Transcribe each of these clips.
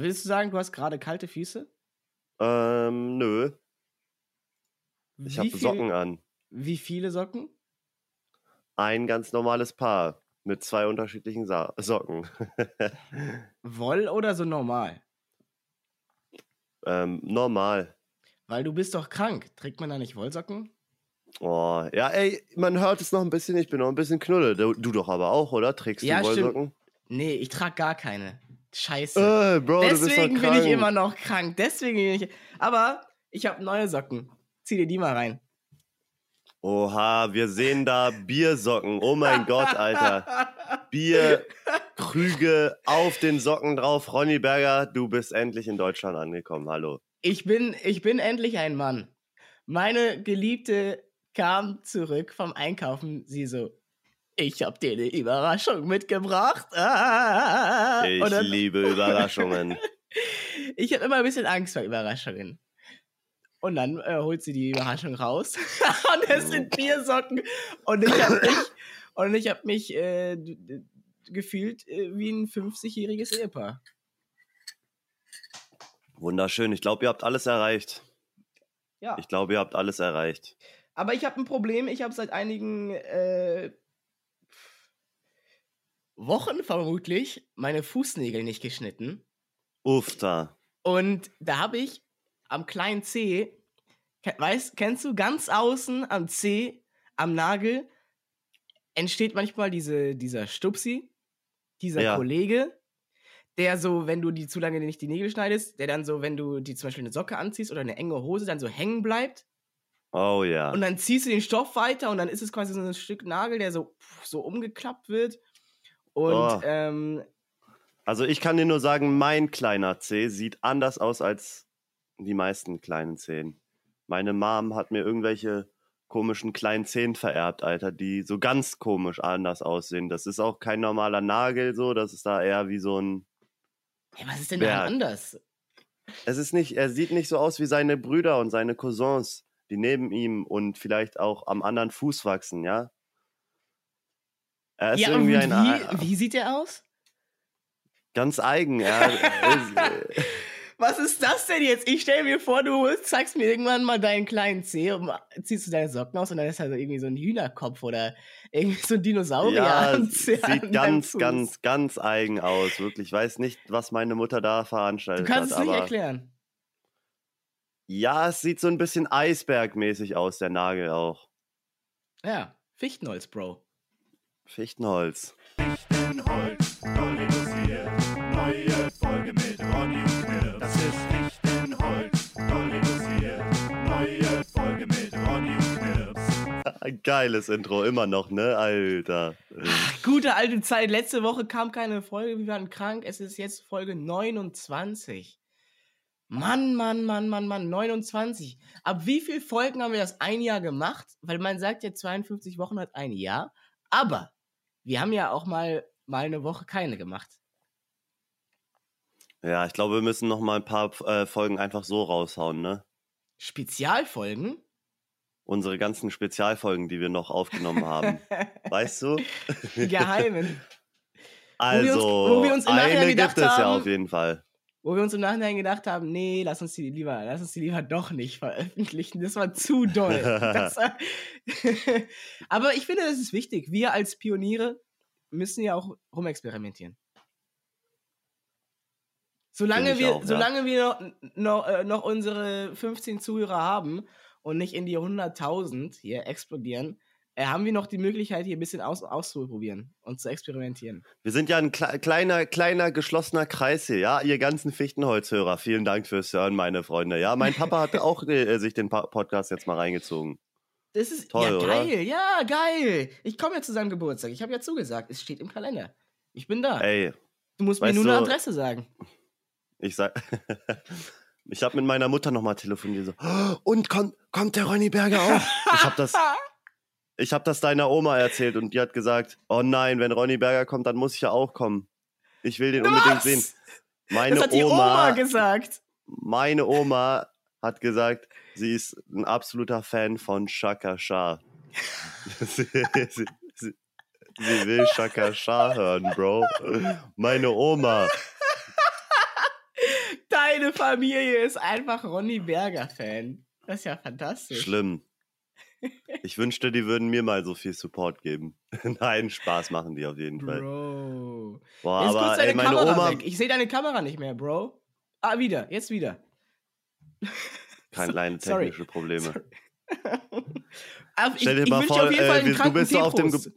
Willst du sagen, du hast gerade kalte Füße? Ähm, nö. Ich habe Socken an. Wie viele Socken? Ein ganz normales Paar mit zwei unterschiedlichen Sa Socken. Woll oder so normal? ähm, normal. Weil du bist doch krank. Trägt man da nicht Wollsocken? Oh, ja, ey, man hört es noch ein bisschen, ich bin noch ein bisschen knulle. Du, du doch aber auch, oder? Trägst Ja, du stimmt. Wollsocken? Nee, ich trage gar keine. Scheiße. Äh, Bro, Deswegen bin ich immer noch krank. Deswegen bin ich. Aber ich habe neue Socken. Zieh dir die mal rein. Oha, wir sehen da Biersocken. Oh mein Gott, Alter. Bierkrüge auf den Socken drauf. Ronny Berger, du bist endlich in Deutschland angekommen. Hallo. Ich bin, ich bin endlich ein Mann. Meine Geliebte kam zurück vom Einkaufen. Sie so, ich habe dir eine Überraschung mitgebracht. Ah. Ich dann- liebe Überraschungen. Ich habe immer ein bisschen Angst vor Überraschungen. Und dann äh, holt sie die Überraschung raus. und es sind Biersocken. Und ich habe mich, und ich hab mich äh, gefühlt äh, wie ein 50-jähriges Ehepaar. Wunderschön. Ich glaube, ihr habt alles erreicht. Ja. Ich glaube, ihr habt alles erreicht. Aber ich habe ein Problem. Ich habe seit einigen äh, Wochen vermutlich meine Fußnägel nicht geschnitten. Uff, da. Und da habe ich am kleinen C, weißt, kennst du, ganz außen am C, am Nagel, entsteht manchmal diese, dieser Stupsi, dieser Ja. Kollege, der so, wenn du die zu lange nicht die Nägel schneidest, der dann so, wenn du die zum Beispiel eine Socke anziehst oder eine enge Hose, dann so hängen bleibt. Oh ja. Und dann ziehst du den Stoff weiter und dann ist es quasi so ein Stück Nagel, der so, so umgeklappt wird. Und Oh. ähm, Also ich kann dir nur sagen, mein kleiner C sieht anders aus als die meisten kleinen Zehen. Meine Mom hat mir irgendwelche komischen kleinen Zehen vererbt, Alter, die so ganz komisch anders aussehen. Das ist auch kein normaler Nagel so, das ist da eher wie so ein... hey, was ist denn daran anders? Es ist nicht, er sieht nicht so aus wie seine Brüder und seine Cousins, die neben ihm und vielleicht auch am anderen Fuß wachsen, ja? Er ist Ja, irgendwie wie, ein... wie sieht der aus? Ganz eigen, ja. Er Was ist das denn jetzt? Ich stelle mir vor, du zeigst mir irgendwann mal deinen kleinen Zeh und ziehst du deine Socken aus und dann ist da so irgendwie so ein Hühnerkopf oder irgendwie so ein Dinosaurier. Ja, sieht ganz, Fuß. ganz, ganz eigen aus. Wirklich. Ich weiß nicht, was meine Mutter da Du veranstaltet kannst hat. es nicht erklären. ja, es sieht so ein bisschen Eisbergmäßig aus, der Nagel auch. Ja, Fichtenholz, Bro. Fichtenholz. Fichtenholz, Dolly hier. Neue Folge mit Ronny und Knirps. Das ist Fichtenholz, Dolly hier. Neue Folge mit Ronny und Knirps. Ein geiles Intro, immer noch, ne? Alter. Ach, gute alte Zeit. Letzte Woche kam keine Folge, wir waren krank. Es ist jetzt Folge 29. Mann, Mann, Mann, Mann, Mann, 29. Ab wie viel Folgen haben wir das ein Jahr gemacht? Weil man sagt ja, 52 Wochen hat ein Jahr. Aber wir haben ja auch mal, mal eine Woche keine gemacht. Ja, ich glaube, wir müssen noch mal ein paar äh, Folgen einfach so raushauen, ne? Spezialfolgen? Unsere ganzen Spezialfolgen, die wir noch aufgenommen haben. weißt du? Die geheimen. Also, wir uns- wo wir uns im Nachhinein eine gibt es ja haben- auf jeden Fall. Wo wir uns im Nachhinein gedacht haben, nee, lass uns die lieber, lass uns die lieber doch nicht veröffentlichen. Das war zu doll. Das Aber ich finde, das ist wichtig. Wir als Pioniere müssen ja auch rumexperimentieren. Solange wir, auch, ja. solange wir noch, noch, äh, noch unsere 15 Zuhörer haben und nicht in die 100.000 hier explodieren, haben wir noch die Möglichkeit, hier ein bisschen aus, auszuprobieren und zu experimentieren. Wir sind ja ein kle kleiner, kleiner, geschlossener Kreis hier, ja? Ihr ganzen Fichtenholzhörer, vielen Dank fürs Hören, meine Freunde. Ja, mein Papa hat auch äh, sich den pa Podcast jetzt mal reingezogen. Das ist Toll, ja oder? geil, ja, geil. Ich komme ja zu seinem Geburtstag. Ich habe ja zugesagt. Es steht im Kalender. Ich bin da. Ey, du musst mir nur eine Adresse sagen. ich sag. ich habe mit meiner Mutter nochmal telefoniert. So, "Oh, und kommt, kommt der Ronny Berger auch? Ich habe das, ich hab das deiner Oma erzählt und die hat gesagt: Oh nein, wenn Ronny Berger kommt, dann muss ich ja auch kommen. Ich will den unbedingt Was? sehen. Meine das hat die Oma gesagt. meine Oma hat gesagt, sie ist ein absoluter Fan von Shaka Shah. sie, sie, sie, sie will Shaka Shah hören, Bro. Meine Oma. Meine Familie ist einfach Ronny Berger-Fan. Das ist ja fantastisch. Schlimm. Ich wünschte, die würden mir mal so viel Support geben. Nein, Spaß machen die auf jeden Fall. Bro. Boah, Jetzt aber deine ey, meine Kamera Oma. weg. Ich sehe deine Kamera nicht mehr, Bro. Ah, wieder. Jetzt wieder. Keine kleine Sorry. technische Probleme. Sorry. Ich, Stell dir ich mal vor, auf jeden Fall äh, einen wir- du bist so auf dem Teeprost. Ge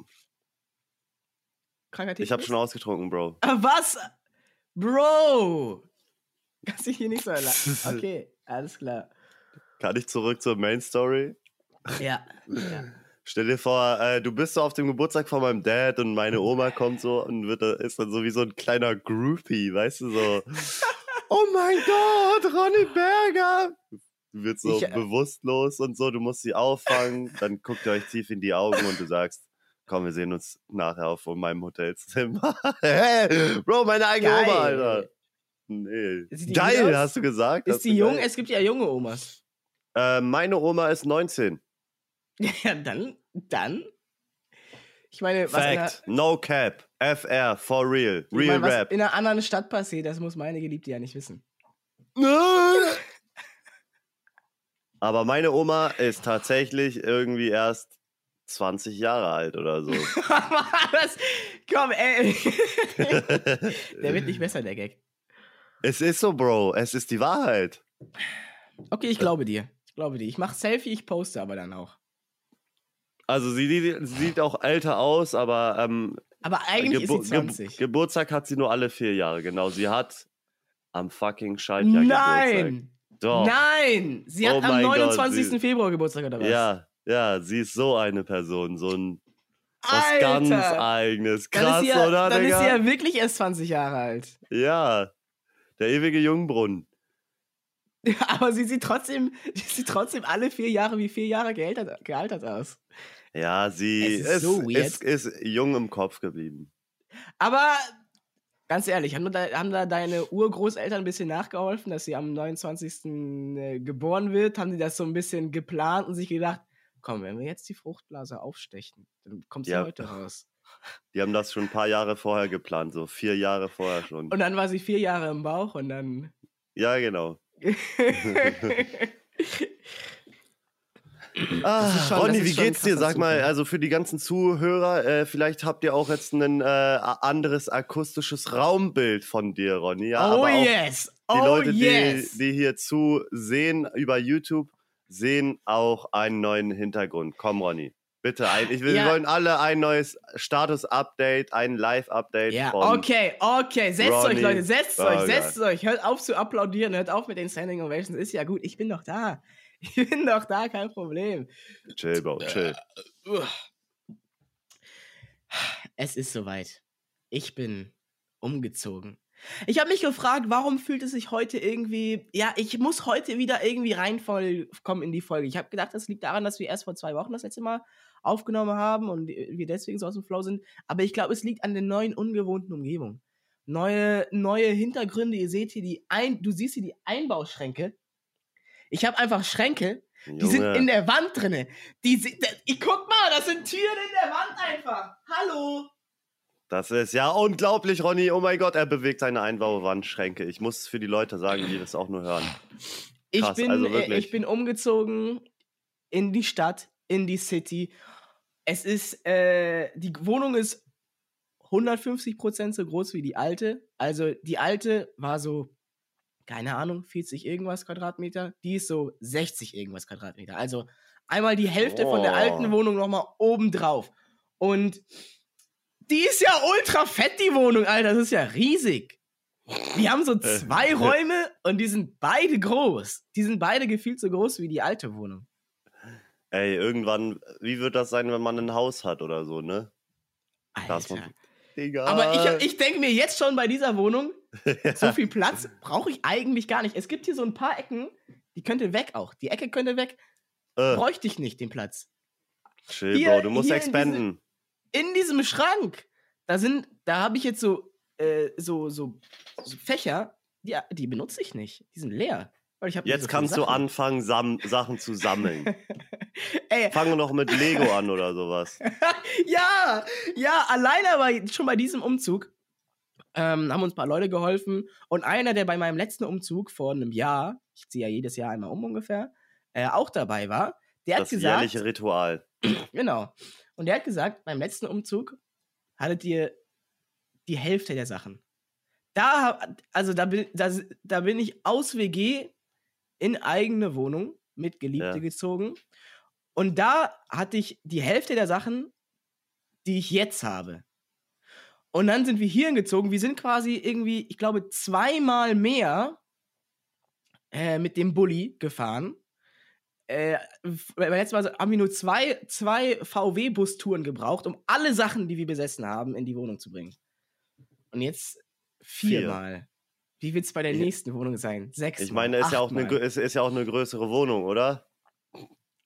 Kranker Ich habe Teeprost? schon ausgetrunken, Bro. Ah, Was? Bro! Kannst dich hier nicht so erlassen. Okay, alles klar. Kann ich zurück zur Main Story? Ja. ja. Stell dir vor, äh, du bist so auf dem Geburtstag von meinem Dad und meine Oma kommt so und wird, da- ist dann so wie so ein kleiner Groupie, weißt du, so. oh mein Gott, Ronny Berger! Du wirst so Ich, äh, bewusstlos und so, du musst sie auffangen, dann guckt ihr euch tief in die Augen und du sagst, komm, wir sehen uns nachher auf meinem Hotelzimmer. hey, Bro, meine eigene Geil. Oma, Alter. Nee. Geil, hast du gesagt? Ist die jung? geil. Es gibt ja junge Omas. Äh, meine Oma ist 19. Ja, dann, dann. Ich meine, was, einer, Fact. No cap. FR. For real. ich Real meine, was rap. in einer anderen Stadt passiert, das muss meine Geliebte ja nicht wissen. Aber meine Oma ist tatsächlich irgendwie erst 20 Jahre alt oder so. das, komm, ey. Der wird nicht besser, der Gag. es ist so, Bro. Es ist die Wahrheit. Okay, ich glaube dir. Ich glaube dir. Ich mache Selfie, ich poste aber dann auch. Also sie, sie sieht auch älter aus, aber ähm, Aber eigentlich Gebu- ist sie 20. Ge Geburtstag hat sie nur alle vier Jahre. Genau, sie hat am fucking Schaltjahr Geburtstag. Nein! Doch. Nein! Sie hat Oh am mein Gott, 29. sie- Februar Geburtstag oder was? Ja, ja, sie ist so eine Person. So ein was Alter! ganz eigenes. dann Krass, sie ja, oder, Dann Digga? ist sie ja wirklich erst 20 Jahre alt. Ja, der ewige Jungbrunnen. Aber sie sieht trotzdem, sie sieht trotzdem alle vier Jahre wie vier Jahre gealtert, gealtert aus. Ja, sie Es ist ist, so ist, ist jung im Kopf geblieben. Aber ganz ehrlich, haben da, haben da deine Urgroßeltern ein bisschen nachgeholfen, dass sie am 29. äh, geboren wird? Haben die das so ein bisschen geplant und sich gedacht, komm, wenn wir jetzt die Fruchtblase aufstechen, dann kommt sie Ja. heute raus. Die haben das schon ein paar Jahre vorher geplant, so vier Jahre vorher schon. Und dann war sie vier Jahre im Bauch und dann. ja, genau. Ah, schon- Ronny, wie geht's dir? Sag mal, also für die ganzen Zuhörer, äh, vielleicht habt ihr auch jetzt ein äh, anderes akustisches Raumbild von dir, Ronny. Ja, oh yes! die Oh Leute, yes! die, die hier zusehen über YouTube, sehen auch einen neuen Hintergrund. Komm, Ronny. Bitte, ein, ich will, Ja. wir wollen alle ein neues Status-Update, ein Live-Update ja, von okay, okay. Setzt euch, Ronny Leute, setzt euch, Burger. setzt euch. Hört auf zu applaudieren, hört auf mit den Standing Ovations. Ist ja gut, ich bin doch da. Ich bin doch da, kein Problem. Chill, Bro, chill. Uah. Es ist soweit. Ich bin umgezogen. Ich habe mich gefragt, warum fühlt es sich heute irgendwie. Ja, ich muss heute wieder irgendwie reinkommen in die Folge. Ich habe gedacht, das liegt daran, dass wir erst vor zwei Wochen das letzte Mal aufgenommen haben und wir deswegen so aus dem Flow sind. Aber ich glaube, es liegt an der neuen, ungewohnten Umgebung. Neue, neue Hintergründe. Ihr seht hier die Ein. Du siehst hier die Einbauschränke. Ich habe einfach Schränke, die sind in der Wand drinne. Die sind, ich guck mal, das sind Türen in der Wand einfach. Hallo. Das ist ja unglaublich, Ronny. Oh mein Gott, er bewegt seine Einbaumwandschränke. Ich muss es für die Leute sagen, die das auch nur hören. Ich Krass, bin, also äh, ich bin umgezogen in die Stadt, in die City. Es ist, äh, die Wohnung ist 150 Prozent so groß wie die alte. Also die alte war so, keine Ahnung, 40 irgendwas Quadratmeter. Die ist so 60 irgendwas Quadratmeter. Also einmal die Hälfte von der alten Oh. Wohnung nochmal oben drauf. Und die ist ja ultra fett, die Wohnung, Alter. Das ist ja riesig. Wir haben so zwei Räume und die sind beide groß. Die sind beide gefühlt so groß wie die alte Wohnung. Ey, irgendwann, wie wird das sein, wenn man ein Haus hat oder so, ne? Alter. man- Egal. Aber ich, ich denke mir jetzt schon bei dieser Wohnung, so viel Platz brauche ich eigentlich gar nicht. Es gibt hier so ein paar Ecken, die könnte weg auch. Die Ecke könnte weg. äh, Bräuchte ich nicht den Platz. chill, hier- Bro, du musst hier in expanden. In diesem Schrank, da sind, da habe ich jetzt so, äh, so, so, so Fächer, die, die benutze ich nicht. Die sind leer. Jetzt so kannst du Sachen. anfangen, Sam Sachen zu sammeln. Ey, Fange noch mit Lego an oder sowas. ja, ja, alleine aber schon bei diesem Umzug Ähm, haben uns ein paar Leute geholfen. Und einer, der bei meinem letzten Umzug vor einem Jahr, ich ziehe ja jedes Jahr einmal um ungefähr, äh, auch dabei war, der Das hat gesagt, jährliche Ritual. genau. Und der hat gesagt, beim letzten Umzug hattet ihr die Hälfte der Sachen. Da, also da bin, da, da bin ich aus WG in eigene Wohnung mit Geliebte Ja. gezogen. Und da hatte ich die Hälfte der Sachen, die ich jetzt habe. Und dann sind wir hierhin gezogen. Wir sind quasi irgendwie, ich glaube, zweimal mehr äh, mit dem Bulli gefahren. Äh, beim letzten Mal haben wir nur zwei, zwei VW-Bustouren gebraucht, um alle Sachen, die wir besessen haben, in die Wohnung zu bringen. Und jetzt viermal. Wie wird es bei der nächsten Wohnung sein? Sechs. Ich meine, ist ja, auch eine, ist, ist ja auch eine größere Wohnung, oder?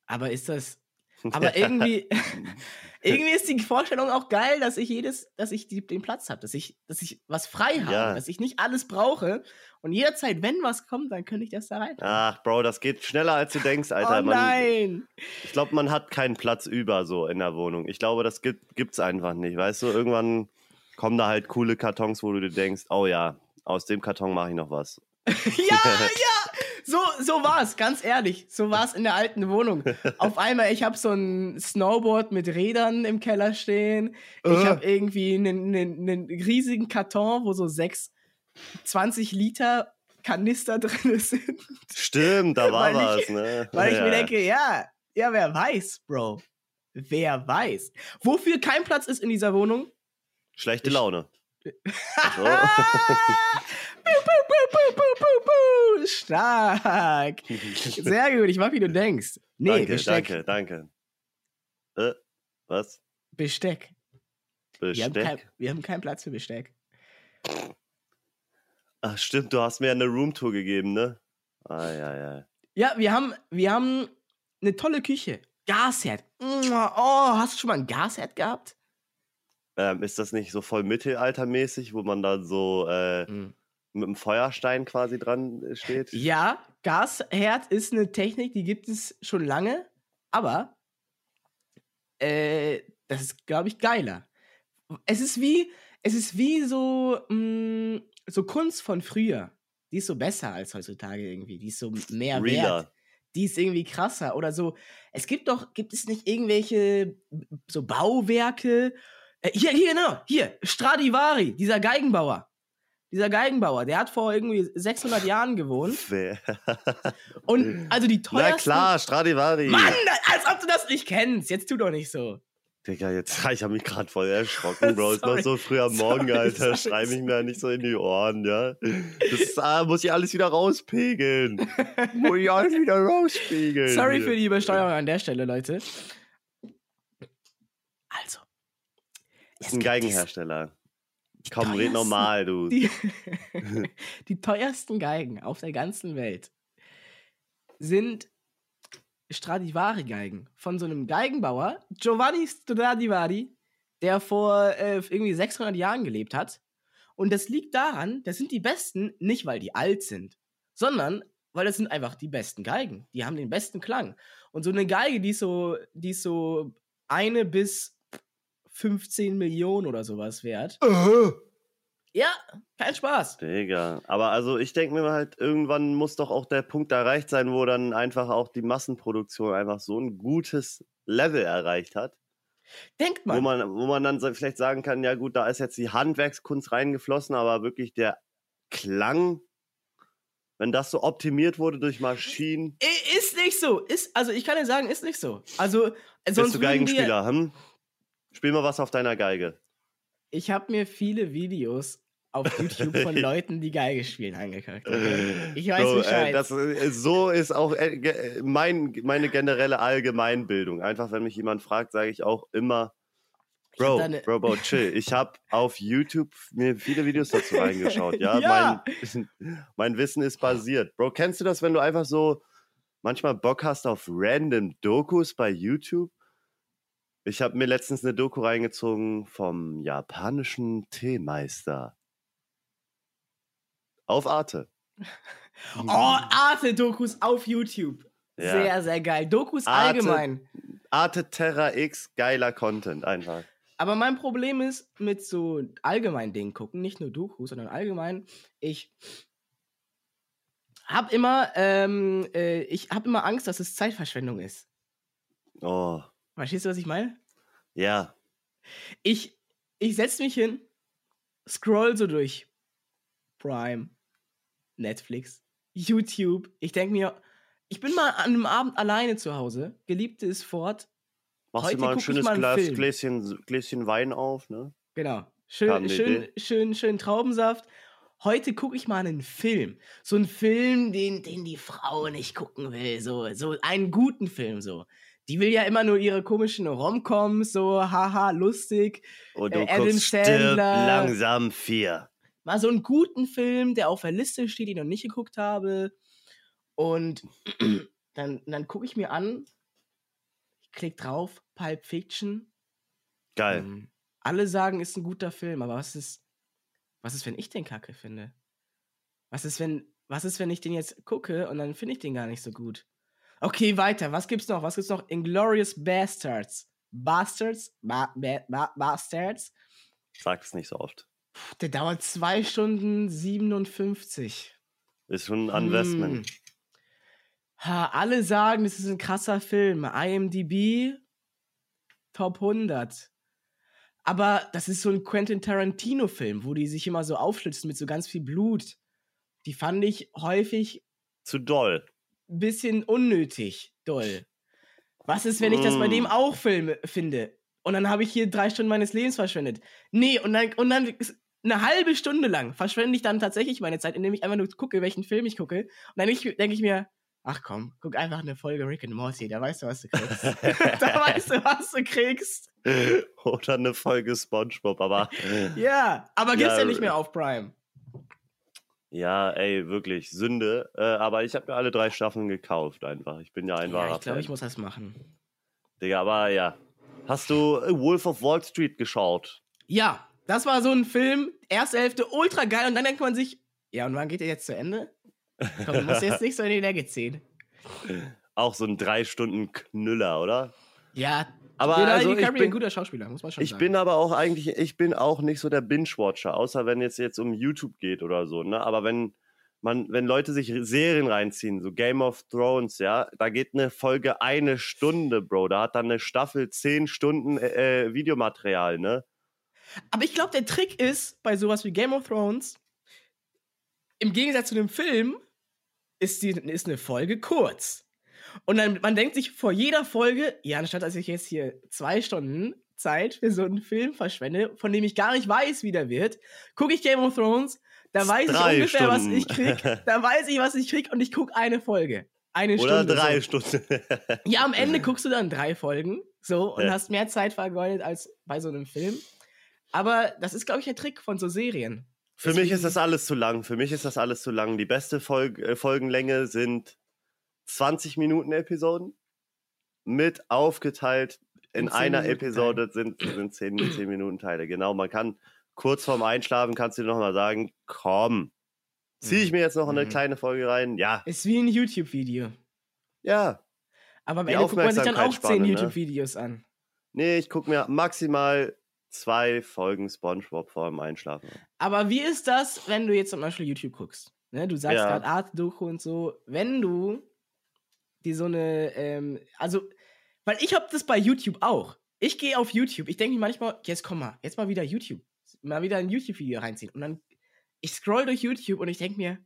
Aber ist das. Aber irgendwie, irgendwie ist die Vorstellung auch geil, dass ich jedes, dass ich die, den Platz habe, dass ich, dass ich was frei habe, Ja. dass ich nicht alles brauche. Und jederzeit, wenn was kommt, dann könnte ich das da rein. Ach, Bro, das geht schneller, als du denkst, Alter. oh Man, nein! ich glaube, man hat keinen Platz über so in der Wohnung. Ich glaube, das gibt, gibt's einfach nicht. Weißt du, irgendwann kommen da halt coole Kartons, wo du dir denkst, oh ja, aus dem Karton mache ich noch was. ja, ja! So, so war es, ganz ehrlich. So war es in der alten Wohnung. Auf einmal, ich habe so ein Snowboard mit Rädern im Keller stehen. Ich Äh. habe irgendwie einen, einen, einen riesigen Karton, wo so sechs, 20 Liter Kanister drin sind. Stimmt, da war ich- was, ne? Weil ich ja. mir denke, ja, ja, wer weiß, Bro. Wer weiß. Wofür kein Platz ist in dieser Wohnung? Schlechte Ich- Laune. So. Puh, puh, puh, puh, puh, puh. Stark. Sehr gut, ich mag, wie du denkst. Nee, danke, Besteck. danke, danke. Äh, was? Besteck. Wir haben, kein, Besteck? wir haben keinen Platz für Besteck. Ach, stimmt, du hast mir eine Roomtour gegeben, ne? Ah, ja, ja. Ja, wir haben, wir haben eine tolle Küche. Gasherd. Oh, hast du schon mal ein Gasherd gehabt? Ähm, ist das nicht so voll mittelaltermäßig, wo man dann so äh, mit einem Feuerstein quasi dran äh, steht? Ja, Gasherd ist eine Technik, die gibt es schon lange, aber äh, das ist, glaube ich, geiler. Es ist wie, es ist wie so, mh, so Kunst von früher. Die ist so besser als heutzutage irgendwie. Die ist so mehr wert. Realer. Die ist irgendwie krasser. Oder so, es gibt doch, gibt es nicht irgendwelche so Bauwerke? Äh, hier, hier, genau, hier, Stradivari, dieser Geigenbauer. Dieser Geigenbauer, der hat vor irgendwie 600 Jahren gewohnt. Wer- Und also die Na teuersten. klar, Stradivari. Mann, als ob du das nicht kennst. Jetzt tu doch nicht so. Digga, jetzt, ich habe mich gerade voll erschrocken, Bro. Ist noch Sorry. so früh am Morgen, Sorry, Alter. sorry, Schreib mich mir nicht so in die Ohren, ja. Das ah, muss ich alles wieder rauspegeln. muss ich alles wieder rauspegeln. Sorry für die Übersteuerung an der Stelle, Leute. Also. Das ist ein Geigenhersteller. Komm, red normal, du. Die, die teuersten Geigen auf der ganzen Welt sind Stradivari-Geigen von so einem Geigenbauer, Giovanni Stradivari, der vor äh, irgendwie 600 Jahren gelebt hat. Und das liegt daran, das sind die besten, nicht weil die alt sind, sondern weil das sind einfach die besten Geigen. Die haben den besten Klang. Und so eine Geige, die ist so, die ist so eine bis 15 Millionen oder sowas wert. Ja, kein Spaß. Digga. Aber also ich denke mir halt, irgendwann muss doch auch der Punkt erreicht sein, wo dann einfach auch die Massenproduktion einfach so ein gutes Level erreicht hat, Denkt wo mal. man, wo man dann so vielleicht sagen kann, ja gut, da ist jetzt die Handwerkskunst reingeflossen, aber wirklich der Klang, wenn das so optimiert wurde durch Maschinen, Ist nicht so. Ist, also ich kann dir sagen, ist nicht so. Also, äh, bist sonst du würden wir, Geigenspieler, hm? Spiel mal was auf deiner Geige. Ich habe mir viele Videos auf YouTube von Leuten, die Geige spielen, angeguckt. Ich weiß so, Bescheid. Äh, das, äh, so ist auch äh, äh, mein, meine generelle Allgemeinbildung. Einfach, wenn mich jemand fragt, sage ich auch immer, Bro, ne- Bro, Bro, chill. Ich habe auf YouTube mir viele Videos dazu reingeschaut. Ja, Ja. Mein, mein Wissen ist basiert. Bro, kennst du das, wenn du einfach so manchmal Bock hast auf random Dokus bei YouTube? Ich habe mir letztens eine Doku reingezogen vom japanischen Teemeister. Auf Arte. oh, Arte-Dokus auf YouTube. Ja. Sehr, sehr geil. Dokus Arte- allgemein. Arte Terra X, geiler Content einfach. Aber mein Problem ist mit so allgemein Dingen gucken, nicht nur Doku, sondern allgemein, ich hab immer, ähm, äh, ich hab immer Angst, dass es Zeitverschwendung ist. Oh, Verstehst du, was ich meine? ja. Ich, ich setz mich hin, scroll so durch Prime, Netflix, YouTube. Ich denk mir, ich bin mal an einem Abend alleine zu Hause, Geliebte ist fort. Machst Heute du mal ein schönes mal Glas, Film. Gläschen, Gläschen Wein auf, ne? Genau. Schön, schön, Idee. schön, schön Traubensaft. Heute gucke ich mal einen Film. So einen Film, den, den die Frau nicht gucken will. So, so einen guten Film, so. Die will ja immer nur ihre komischen Romcoms, so haha, lustig. Und du Äh, Adam guckst stirb Sandler. langsam vier. Mal so einen guten Film, der auf der Liste steht, den ich noch nicht geguckt habe. Und dann, dann gucke ich mir an, ich klick drauf, Pulp Fiction. Geil. Ähm, alle sagen, ist ein guter Film, aber was ist, was ist, wenn ich den Kacke finde? Was ist, wenn, was ist, wenn ich den jetzt gucke und dann finde ich den gar nicht so gut? Okay, weiter. Was gibt's noch? Was gibt's noch? Inglorious Bastards. Bastards? Ba ba ba Bastards? Sag es nicht so oft. Puh, Der dauert 2 Stunden 57. Ist schon ein Investment. Hm. Ha, alle sagen, es ist ein krasser Film. IMDb Top 100. Aber das ist so ein Quentin Tarantino-Film, wo die sich immer so aufschlitzen mit so ganz viel Blut. Die fand ich häufig Zu doll. Bisschen unnötig doll. Was ist, wenn ich das bei Mm. dem auch Filme finde? Und dann habe ich hier drei Stunden meines Lebens verschwendet. Nee, und dann, und dann eine halbe Stunde lang verschwende ich dann tatsächlich meine Zeit, indem ich einfach nur gucke, welchen Film ich gucke. Und dann denke ich mir, ach komm, guck einfach eine Folge Rick and Morty, da weißt du, was du kriegst. da weißt du, was du kriegst. Oder eine Folge Spongebob, aber Ja, aber gibt's ja, Ja, nicht mehr auf Prime. Ja, ey, wirklich, Sünde. Äh, aber ich habe mir alle drei Staffeln gekauft einfach. Ich bin ja ein Ja, wahrer ich glaube, ich muss das machen. Digga, aber ja. Hast du äh, Wolf of Wall Street geschaut? Ja, das war so ein Film, erste Hälfte ultra geil und dann denkt man sich, ja, und wann geht der jetzt zu Ende? Komm, du musst jetzt nicht so in die Länge ziehen. Auch so ein drei Stunden Knüller, oder? Ja, Aber Leonardo also ich DiCaprio bin, ein guter Schauspieler, muss man schon ich sagen. bin aber auch eigentlich, ich bin auch nicht so der Binge-Watcher, außer wenn es jetzt um YouTube geht oder so, ne? Aber wenn man, wenn Leute sich Serien reinziehen, so Game of Thrones, ja, da geht eine Folge eine Stunde, Bro. Da hat dann eine Staffel zehn Stunden äh, äh, Videomaterial, ne? Aber ich glaube, der Trick ist, bei sowas wie Game of Thrones, im Gegensatz zu einem Film, ist, die, ist eine Folge kurz. Und dann, man denkt sich vor jeder Folge, ja, anstatt dass ich jetzt hier zwei Stunden Zeit für so einen Film verschwende, von dem ich gar nicht weiß, wie der wird, gucke ich Game of Thrones, da weiß ich ungefähr, was Stunden. ich krieg, da weiß ich, was ich krieg und ich gucke eine Folge. Eine Oder Stunde. drei so. Stunden. Ja, am Ende guckst du dann drei Folgen, so, und Ja. hast mehr Zeit vergeudet als bei so einem Film. Aber das ist, glaube ich, der Trick von so Serien. Für mich ist Deswegen- das alles zu lang. Für mich ist das alles zu lang. Die beste Folg äh, Folgenlänge sind 20 Minuten Episoden mit aufgeteilt in, In 10 einer Minuten Episode sind, sind 10, 10 Minuten Teile. Genau, man kann kurz vorm Einschlafen kannst du dir nochmal sagen, komm, ziehe ich mir jetzt noch eine Mhm. kleine Folge rein? Ja, Ist wie ein YouTube-Video. ja. Aber am Die Ende guckt man sich dann auch zehn ne? YouTube-Videos an. Nee, ich gucke mir maximal zwei Folgen Spongebob vor dem Einschlafen. Aber wie ist das, wenn du jetzt zum Beispiel YouTube guckst? Ne, du sagst Ja. gerade Art-Doku und so. Wenn du die so eine, ähm, also, weil ich hab das bei YouTube auch. Ich gehe auf YouTube, ich denke mir manchmal, jetzt komm mal, jetzt mal wieder YouTube. Mal wieder ein YouTube-Video reinziehen. Und dann, ich scroll durch YouTube und ich denke mir,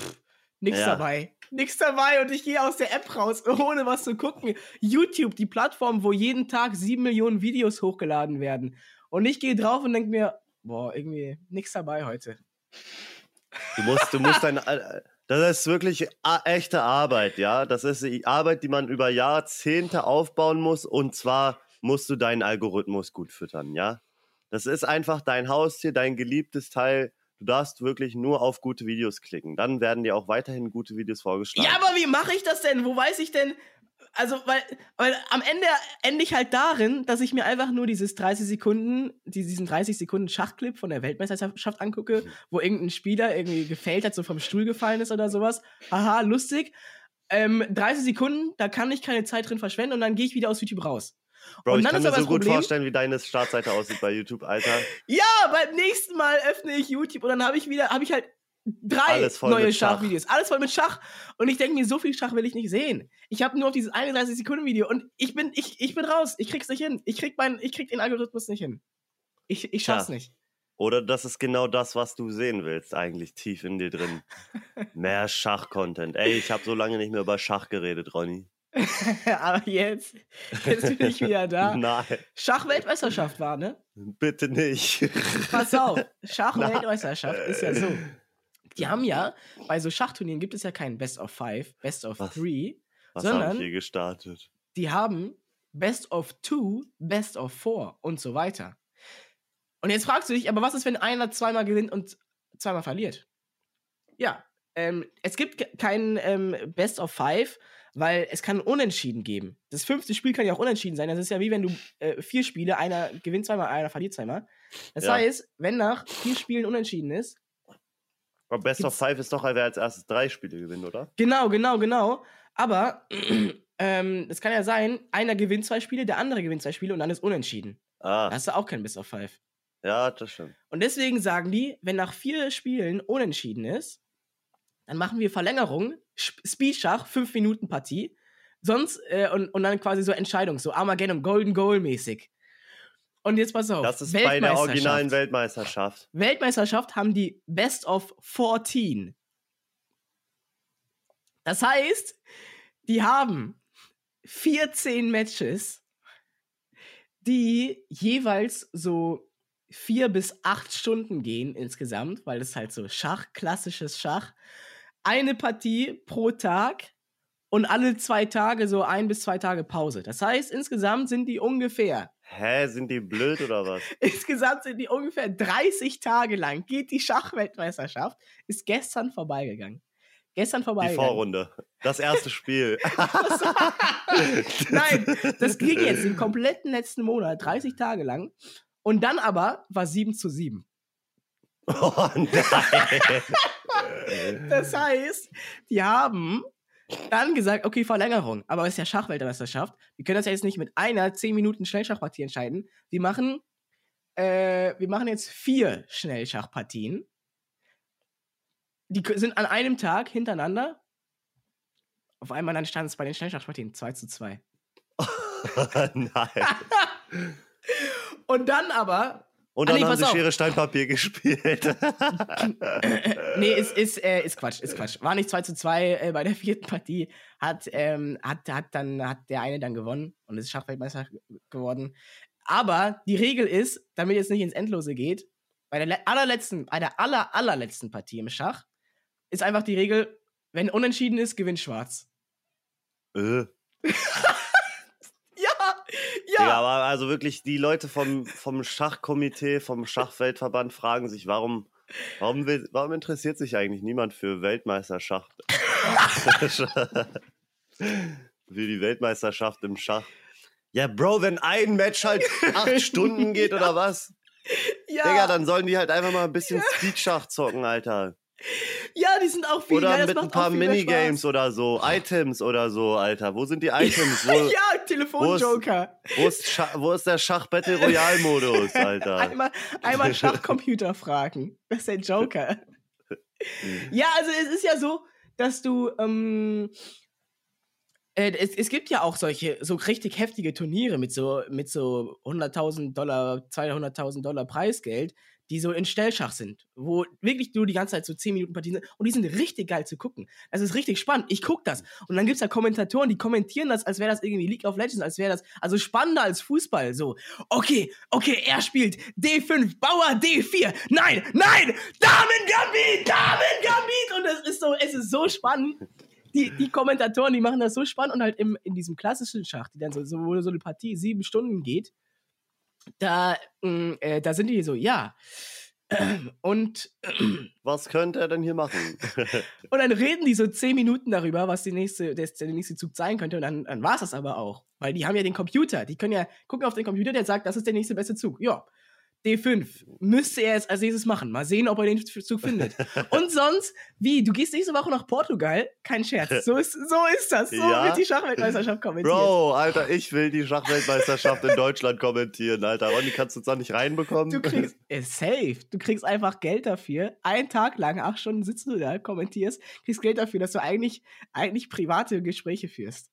pff, nix Ja. dabei. Nix dabei und ich gehe aus der App raus, ohne was zu gucken. YouTube, die Plattform, wo jeden Tag sieben Millionen Videos hochgeladen werden. Und ich gehe drauf und denke mir, boah, irgendwie nix dabei heute. Du musst, du musst deine. Das ist wirklich echte Arbeit, ja. Das ist die Arbeit, die man über Jahrzehnte aufbauen muss. Und zwar musst du deinen Algorithmus gut füttern, ja. Das ist einfach dein Haustier, dein geliebtes Teil. Du darfst wirklich nur auf gute Videos klicken. Dann werden dir auch weiterhin gute Videos vorgeschlagen. Ja, aber wie mache ich das denn? Wo weiß ich denn? Also, weil, weil am Ende ende ich halt darin, dass ich mir einfach nur dieses 30 Sekunden, die- diesen 30 Sekunden Schachclip von der Weltmeisterschaft angucke, wo irgendein Spieler irgendwie gefällt hat, so vom Stuhl gefallen ist oder sowas. Haha, lustig. Ähm, 30 Sekunden, da kann ich keine Zeit drin verschwenden und dann gehe ich wieder aus YouTube raus. Bro, Und ich kann mir so gut Problem- vorstellen, wie deine Startseite aussieht bei YouTube, Alter. Ja, beim nächsten Mal öffne ich YouTube und dann habe ich wieder, habe ich halt drei neue mit Schach. Schachvideos. Alles voll mit Schach. Und ich denke mir, so viel Schach will ich nicht sehen. Ich habe nur auf dieses 31 Sekunden Video und ich bin, ich, ich bin raus. Ich krieg's nicht hin. Ich krieg mein, ich krieg den Algorithmus nicht hin. Ich, ich schaff's Tja. nicht. Oder das ist genau das, was du sehen willst, eigentlich tief in dir drin. Mehr Schach-Content. Ey, ich habe so lange nicht mehr über Schach geredet, Ronny. Aber jetzt, jetzt bin ich wieder da. Nein, Schach-Weltmeisterschaft war, ne? bitte nicht. Pass auf, Schach-Weltmeisterschaft ist ja so. Die haben ja, bei so Schachturnieren gibt es ja kein Best of Five, Best of Was? Three, Was Sondern- hier gestartet? die haben Best of Two, Best of Four und so weiter. Und jetzt fragst du dich, aber was ist, wenn einer zweimal gewinnt und zweimal verliert? Ja, ähm, es gibt ke- kein ähm, Best of Five, weil es kann Unentschieden geben. Das fünfte Spiel kann ja auch unentschieden sein. Das ist ja wie wenn du äh, vier Spiele, einer gewinnt zweimal, einer verliert zweimal. Das Ja. heißt, wenn nach vier Spielen unentschieden ist, Aber Best of Five ist doch, wer als erstes drei Spiele gewinnt, oder? Genau, genau, genau. Aber ähm, es kann ja sein, einer gewinnt zwei Spiele, der andere gewinnt zwei Spiele und dann ist unentschieden. Ah, Da hast du auch kein Best of Five. ja, das stimmt. Und deswegen sagen die, wenn nach vier Spielen unentschieden ist, dann machen wir Verlängerung, Sp- Speedschach, 5 Minuten Partie. Sonst, äh, und, und dann quasi so Entscheidung, so Armageddon, Golden Goal mäßig. Und jetzt pass auf. Das ist bei der originalen Weltmeisterschaft. Weltmeisterschaft haben die Best of 14. Das heißt, die haben 14 Matches, die jeweils so vier bis acht Stunden gehen insgesamt, weil es halt so Schach, klassisches Schach. Eine Partie pro Tag und alle zwei Tage so ein bis zwei Tage Pause. Das heißt, insgesamt sind die ungefähr Hä, sind die blöd oder was? Insgesamt sind die ungefähr 30 Tage lang, geht die Schachweltmeisterschaft, ist gestern vorbeigegangen. Gestern Die vorbeigegangen. Vorrunde. Das erste Spiel. Nein, das ging jetzt den kompletten letzten Monat, 30 Tage lang. Und dann aber war 7 zu 7. Oh nein. Das heißt, die haben dann gesagt, okay, Verlängerung, aber es ist ja Schachweltmeisterschaft. Wir können das ja jetzt nicht mit einer 10 Minuten Schnellschachpartie entscheiden. Wir machen, äh, wir machen jetzt vier Schnellschachpartien. Die sind an einem Tag hintereinander. Auf einmal dann stand es bei den Schnellschachpartien 2 zu 2. nein. Und dann aber Und Ah, dann nee, haben sie auf. Schere, Stein, Papier gespielt. nee, ist, ist, äh, ist Quatsch, ist Quatsch. War nicht 2 zu 2 äh, bei der vierten Partie. Hat, ähm, hat, hat, dann, hat der eine dann gewonnen und ist Schachweltmeister geworden. Aber die Regel ist, damit es nicht ins Endlose geht, bei der le- allerletzten, bei der aller, allerletzten Partie im Schach ist einfach die Regel, wenn unentschieden ist, gewinnt Schwarz. äh. Ja, Ja. ja. aber also wirklich, die Leute vom, vom Schachkomitee, vom Schachweltverband fragen sich, warum, warum, will, warum interessiert sich eigentlich niemand für Weltmeisterschaft? für die Weltmeisterschaft im Schach. Ja, Bro, wenn ein Match halt acht Stunden geht oder was? ja. Digga, dann sollen die halt einfach mal ein bisschen Speedschach zocken, Alter. Ja, die sind auch viel. Oder das mit ein paar Minigames oder so, Items oder so, Alter. Wo sind die Items? Wo, ja, Telefonjoker. wo, ist, Scha- wo ist der Schach-Battle Royale-Modus, Alter? Einmal, einmal Schachcomputer fragen. Das ist der Joker. ja, also es ist ja so, dass du. Ähm, äh, es, es gibt ja auch solche, so richtig heftige Turniere mit so, mit so 100.000 Dollar, 200.000 Dollar Preisgeld, die so in Stellschach sind, wo wirklich du die ganze Zeit so 10 Minuten Partien sind und die sind richtig geil zu gucken. Das ist richtig spannend. Ich guck das. Und dann gibt's da Kommentatoren, die kommentieren das, als wäre das irgendwie League of Legends, als wäre das, also spannender als Fußball. So, okay, okay, er spielt D5, Bauer D4. Nein, nein, Damen Gambit, Damen Gambit. Und es ist so, es ist so spannend. Die, die Kommentatoren, die machen das so spannend und halt im, in diesem klassischen Schach, die dann so, so, wo so eine Partie sieben Stunden geht, da, mh, äh, da sind die so, ja. Und, Was könnte er denn hier machen? und dann reden die so zehn Minuten darüber, was die nächste, der, der nächste Zug sein könnte. Und dann, dann war es das aber auch. Weil die haben ja den Computer. Die können ja gucken auf den Computer, der sagt, das ist der nächste beste Zug. Ja. D5 müsste er jetzt als nächstes machen. Mal sehen, ob er den Zug findet. Und sonst, wie? Du gehst nächste Woche nach Portugal? Kein Scherz. So ist, so ist das. So Ja. wird die Schachweltmeisterschaft kommentiert. Bro, Alter, ich will die Schachweltmeisterschaft in Deutschland kommentieren, Alter. Ronny, kannst du uns da nicht reinbekommen? Du kriegst, safe, du kriegst einfach Geld dafür. Einen Tag lang, acht Stunden sitzt du da, kommentierst, kriegst Geld dafür, dass du eigentlich, eigentlich private Gespräche führst.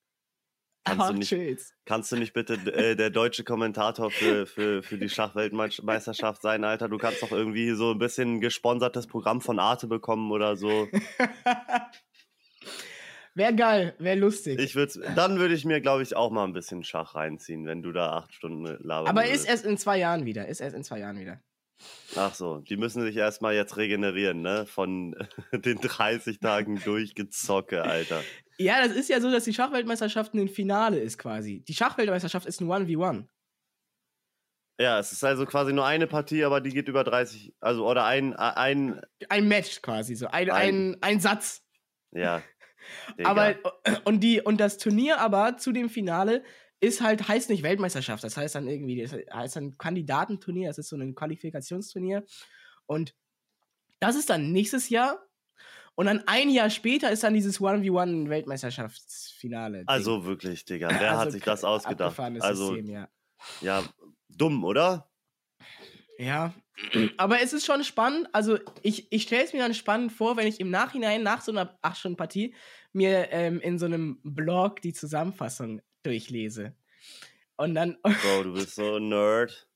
Kannst du chillst. Kannst du nicht bitte äh, der deutsche Kommentator für, für, für die Schachweltmeisterschaft sein, Alter? Du kannst doch irgendwie so ein bisschen gesponsertes Programm von Arte bekommen oder so. Wäre geil, wäre lustig. Ich würd's, dann würde ich mir, glaube ich, auch mal ein bisschen Schach reinziehen, wenn du da acht Stunden laberst. Aber ist erst in zwei Jahren wieder. Ist erst in zwei Jahren wieder. Ach so, die müssen sich erstmal jetzt regenerieren, ne? Von den 30 Tagen durchgezocke, Alter. Ja, das ist ja so, dass die Schachweltmeisterschaft ein Finale ist quasi. Die Schachweltmeisterschaft ist ein 1v1. Ja, es ist also quasi nur eine Partie, aber die geht über 30, also oder ein, ein, Ein Match quasi, so ein, Ein- ein, ein Satz. ja. Digga. Aber und die und das Turnier aber zu dem Finale ist halt heißt nicht Weltmeisterschaft, das heißt dann irgendwie das heißt dann Kandidatenturnier, das ist so ein Qualifikationsturnier und das ist dann nächstes Jahr und dann ein Jahr später ist dann dieses 1v1 Weltmeisterschaftsfinale. Ding. also wirklich, Digga, wer hat Also sich das ausgedacht? Also, System, ja. ja, dumm, oder? Ja, aber es ist schon spannend. Also, ich, ich stelle es mir dann spannend vor, wenn ich im Nachhinein, nach so einer 8-Stunden-Partie, mir ähm, in so einem Blog die Zusammenfassung durchlese. Und dann, Bro, du bist so ein Nerd.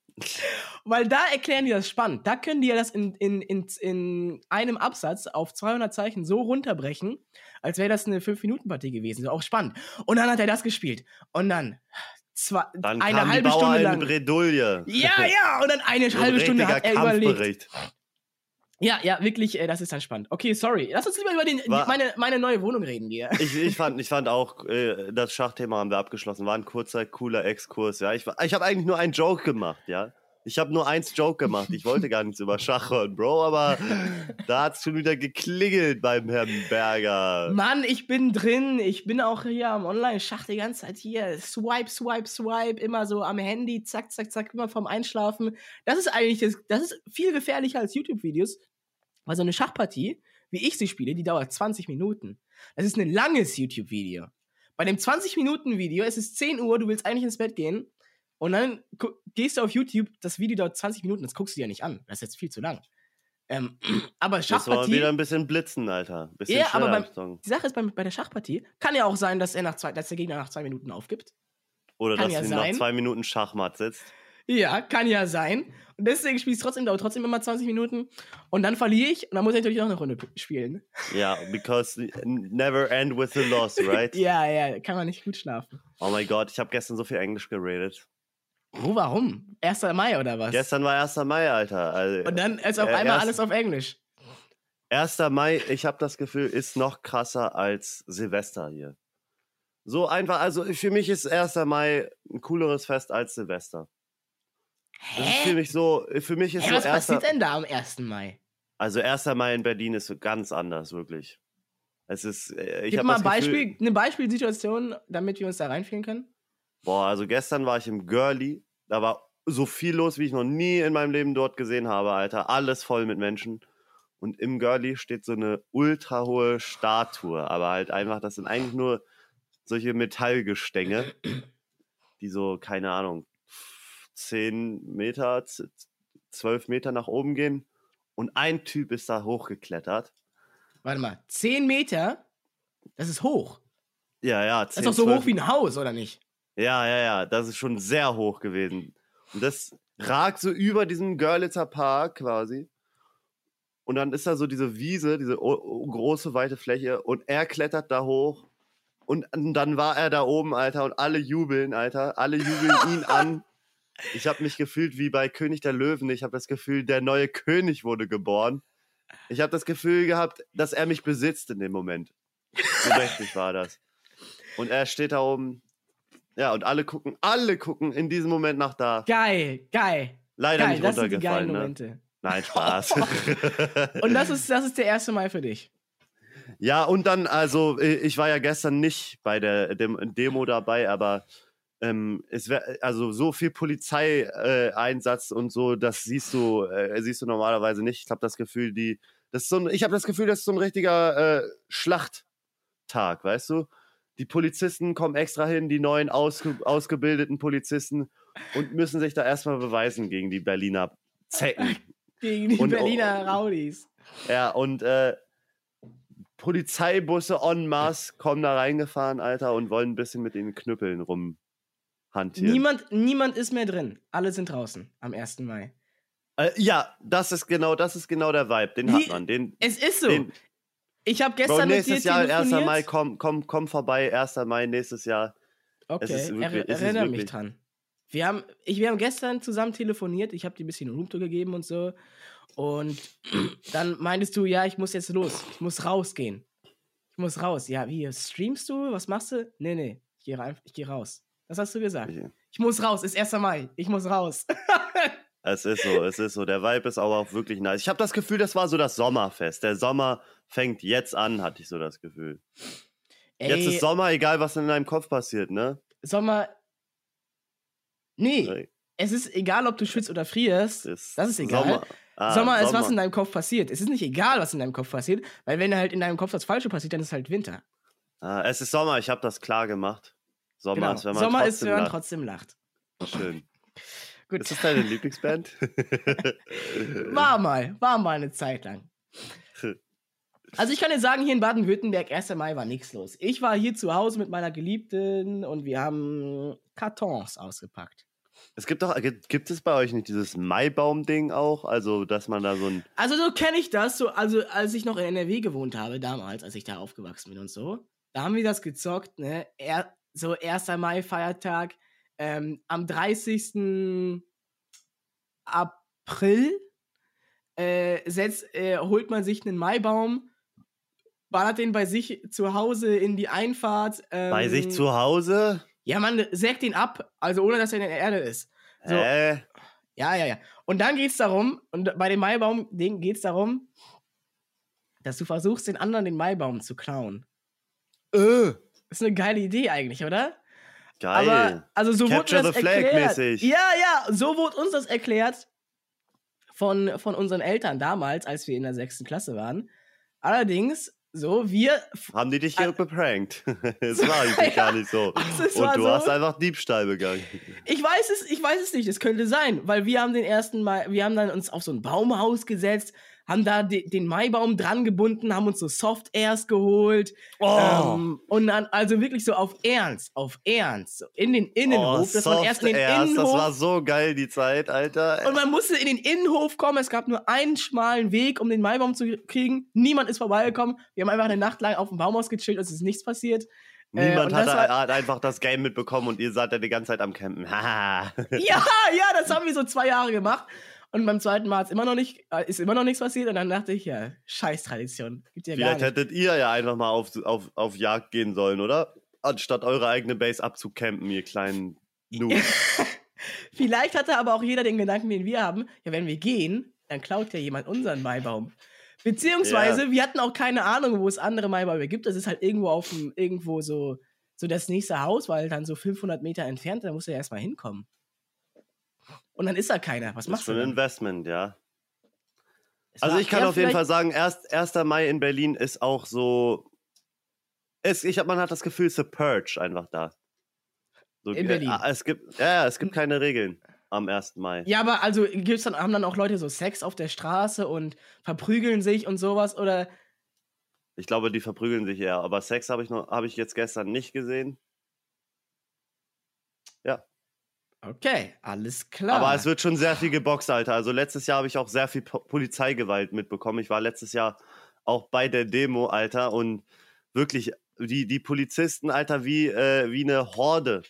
weil da erklären die das spannend. Da können die ja das in, in, in, in einem Absatz auf 200 Zeichen so runterbrechen, als wäre das eine 5-Minuten-Partie gewesen. Auch spannend. Und dann hat er das gespielt. Und dann, zwei, Dann eine halbe Stunde lang. Bredouille. Ja, ja, und dann eine ein halbe Stunde hat er richtiger überlegt. Ja, ja, wirklich, äh, das ist dann spannend. Okay, sorry. Lass uns lieber über den, War- meine, meine neue Wohnung reden, dir. Ich, ich, fand, ich fand auch, äh, das Schachthema haben wir abgeschlossen. War ein kurzer, cooler Exkurs. Ja, ich, war- ich habe eigentlich nur einen Joke gemacht, ja. Ich habe nur eins Joke gemacht. Ich wollte gar nichts über Schach hören, Bro, aber da hat es schon wieder geklingelt beim Herrn Berger. Mann, ich bin drin. Ich bin auch hier am Online-Schach die ganze Zeit hier. Swipe, swipe, swipe. Immer so am Handy. Zack, zack, zack. Immer vorm Einschlafen. Das ist eigentlich, das, das ist viel gefährlicher als YouTube-Videos. Weil so eine Schachpartie, wie ich sie spiele, die dauert 20 Minuten. Das ist ein langes YouTube-Video. Bei dem 20-Minuten-Video, es ist 10 Uhr, du willst eigentlich ins Bett gehen. Und dann gehst du auf YouTube, das Video dauert 20 Minuten, das guckst du dir ja nicht an. Das ist jetzt viel zu lang. Ähm, aber Muss mal Schachpartie. wieder ein bisschen blitzen, Alter. Bisschen Ja, aber beim-. Die Sache ist, bei, bei der Schachpartie kann ja auch sein, dass, er nach zwei, dass der Gegner nach zwei Minuten aufgibt. Oder kann dass ja du nach zwei Minuten Schachmatt sitzt. Ja, kann ja sein. Und deswegen spiele ich trotzdem, dauert trotzdem immer 20 Minuten. Und dann verliere ich und dann muss ich natürlich noch eine Runde spielen. Ja, because never end with a loss, right? Ja, ja, kann man nicht gut schlafen. Oh mein Gott, ich habe gestern so viel Englisch geradet. Wo, warum? 1. Mai oder was? Gestern war 1. Mai, Alter. Also, Und dann ist auf Äh, einmal erst- alles auf Englisch. 1. Mai, ich habe das Gefühl, ist noch krasser als Silvester hier. So einfach, also für mich ist 1. Mai ein cooleres Fest als Silvester. Das ist für Hä? mich so, für mich ist Hä, so was 1. passiert denn da am 1. Mai? Also 1. Mai in Berlin ist so ganz anders, wirklich. Es ist, äh, ich Gib mal ein Gefühl, Beispiel, eine Beispielsituation, damit wir uns da reinfühlen können. Boah, also gestern war ich im Girlie. Da war so viel los, wie ich noch nie in meinem Leben dort gesehen habe, Alter. Alles voll mit Menschen. Und im Girlie steht so eine ultra hohe Statue. Aber halt einfach, das sind eigentlich nur solche Metallgestänge, die so, keine Ahnung, 10 Meter, z- 12 Meter nach oben gehen. Und ein Typ ist da hochgeklettert. Warte mal, 10 Meter? Das ist hoch. Ja, ja. Das ist doch so hoch wie ein Haus, oder nicht? Ja, ja, ja, das ist schon sehr hoch gewesen. Und das ragt so über diesem Görlitzer Park quasi. Und dann ist da so diese Wiese, diese große, weite Fläche. Und er klettert da hoch. Und dann war er da oben, Alter. Und alle jubeln, Alter. Alle jubeln ihn an. Ich habe mich gefühlt wie bei König der Löwen. Ich habe das Gefühl, der neue König wurde geboren. Ich habe das Gefühl gehabt, dass er mich besitzt in dem Moment. So mächtig war das. Und er steht da oben. Ja, und alle gucken, alle gucken in diesem Moment nach da. Geil, geil. Leider Geil, nicht das sind die runtergefallen, geilen ne? Momente. Nein, Spaß. Und das ist, das ist der 1. Mai für dich. ja, und dann, also, äh, ich war ja gestern nicht bei der Dem Demo dabei, aber ähm, es wär, also so viel Polizeieinsatz äh, und so, das siehst du, äh, siehst du normalerweise nicht. Ich habe das Gefühl, die, das ist so ein, ich habe das Gefühl, das ist so ein richtiger äh, Schlachttag, weißt du? Die Polizisten kommen extra hin, die neuen ausge, ausgebildeten Polizisten und müssen sich da erstmal beweisen gegen die Berliner Zecken. Gegen die Und- Berliner Rowdies. Ja, und äh, Polizeibusse en masse kommen da reingefahren, Alter, und wollen ein bisschen mit den Knüppeln rumhantieren. Niemand, niemand ist mehr drin. Alle sind draußen am 1. Mai. Äh, ja, das ist genau, das ist genau der Vibe. Den Wie- hat man. Den, Es ist so. den ich habe Bro, gestern mit dir nächstes Jahr, 1. telefoniert. Mai, komm, komm, komm vorbei, 1. Mai, nächstes Jahr. Okay, ist wirklich- er, es ist erinnere mich dran. Wir haben, ich, wir haben gestern zusammen telefoniert. Ich habe dir ein bisschen Roomtour gegeben und so. Und dann meintest du, ja, ich muss jetzt los. Ich muss rausgehen. Ich muss raus. Ja, wie? Streamst du? Was machst du? Nee, nee. Ich gehe ich geh raus. Das hast du gesagt. Ich- muss raus. Ist 1. Mai. Ich muss raus. Es ist so, es ist so. Der Vibe ist aber auch wirklich nice. Ich habe das Gefühl, das war so das Sommerfest. Der Sommer fängt jetzt an, hatte ich so das Gefühl. Jetzt Ey, ist Sommer, egal was in deinem Kopf passiert, ne? Sommer. Nee, es ist egal, ob du schwitzt oder frierst. Ist Das ist egal. Sommer, Ah, Sommer ist, was in deinem Kopf passiert. Es ist nicht egal, was in deinem Kopf passiert, weil wenn halt in deinem Kopf das Falsche passiert, dann ist halt Winter. Ah, es ist Sommer, ich habe das klar gemacht. Sommer Genau. ist, wenn man Sommer trotzdem ist, wenn man lacht. trotzdem lacht. Schön. Gut. Ist das deine Lieblingsband? War mal, war mal eine Zeit lang. Also ich kann dir sagen, hier in Baden-Württemberg, 1. Mai war nichts los. Ich war hier zu Hause mit meiner Geliebten und wir haben Kartons ausgepackt. Es gibt doch, gibt, gibt es bei euch nicht dieses Maibaum-Ding auch? Also, dass man da so ein. Also so kenne ich das, so, also als ich noch in NRW gewohnt habe, damals, als ich da aufgewachsen bin und so, da haben wir das gezockt, ne? Er, so 1. Mai, Feiertag, ähm, am 30. April äh, setzt, äh, holt man sich einen Maibaum, ballert den bei sich zu Hause in die Einfahrt. Ähm, Bei sich zu Hause? Ja, man sägt ihn ab, also ohne dass er in der Erde ist. So. Äh, Ja, ja, ja. Und dann geht's darum, und bei dem Maibaum-Ding geht's darum, dass du versuchst, den anderen den Maibaum zu klauen. äh, Ist eine geile Idee eigentlich, oder? geil. Aber, also so Capture wurde the flag erklärt. mäßig. Ja, ja, so wurde uns das erklärt von, von unseren Eltern damals, als wir in der sechsten Klasse waren. Allerdings, so, wir. Haben die dich hier beprankt? Es war eigentlich gar nicht so. Also, Und du so, hast einfach Diebstahl begangen. Ich weiß es, ich weiß es nicht. Es könnte sein, weil wir haben den ersten Mal, wir haben dann uns auf so ein Baumhaus gesetzt, haben da de, den Maibaum dran gebunden, haben uns so Soft Airs geholt Oh, ähm, und dann also wirklich so auf Ernst, auf Ernst, so in den Innenhof, oh dass man erst in den das Innenhof war so geil, die Zeit, Alter. und man musste in den Innenhof kommen. Es gab nur einen schmalen Weg, um den Maibaum zu kriegen. Niemand ist vorbeigekommen. Wir haben einfach eine Nacht lang auf dem Baumhaus gechillt, es ist nichts passiert. Äh, Niemand und hat, das war- hat einfach das Game mitbekommen und ihr seid ja die ganze Zeit am Campen. Ja, ja, das haben wir so zwei Jahre gemacht. Und beim zweiten Mal immer noch nicht, äh, ist immer noch nichts passiert. Und dann dachte ich, ja, scheiß Tradition. Gibt ja Vielleicht hättet ihr ja einfach mal auf, auf, auf Jagd gehen sollen, oder? Anstatt eure eigene Base abzucampen, ihr kleinen Noobs. Vielleicht hatte aber auch jeder den Gedanken, den wir haben. Ja, wenn wir gehen, dann klaut ja jemand unseren Maibaum. Beziehungsweise, wir hatten auch keine Ahnung, wo es andere Maibäume gibt. Das ist halt irgendwo auf dem, irgendwo so, so das nächste Haus, weil dann so 500 Meter entfernt, da musst du ja erstmal hinkommen. Und dann ist da keiner. Was Das ist machst du schon ein dann? Investment, ja. Es Also ich kann auf jeden Fall sagen, erst 1. Mai in Berlin ist auch so. Es, ich hab, man hat das Gefühl, es ist a Purge einfach da. So, In Berlin. äh, Es gibt, ja, ja, es gibt keine Regeln am 1. Mai. Ja, aber also gibt's dann, haben dann auch Leute so Sex auf der Straße und verprügeln sich und sowas oder Ich glaube, die verprügeln sich eher. Aber Sex habe ich, noch- hab ich jetzt gestern nicht gesehen. Okay, alles klar. Aber es wird schon sehr viel geboxt, Alter. Also letztes Jahr habe ich auch sehr viel Po- Polizeigewalt mitbekommen. Ich war letztes Jahr auch bei der Demo, Alter. Und wirklich, die, die Polizisten, Alter, wie, äh, wie eine Horde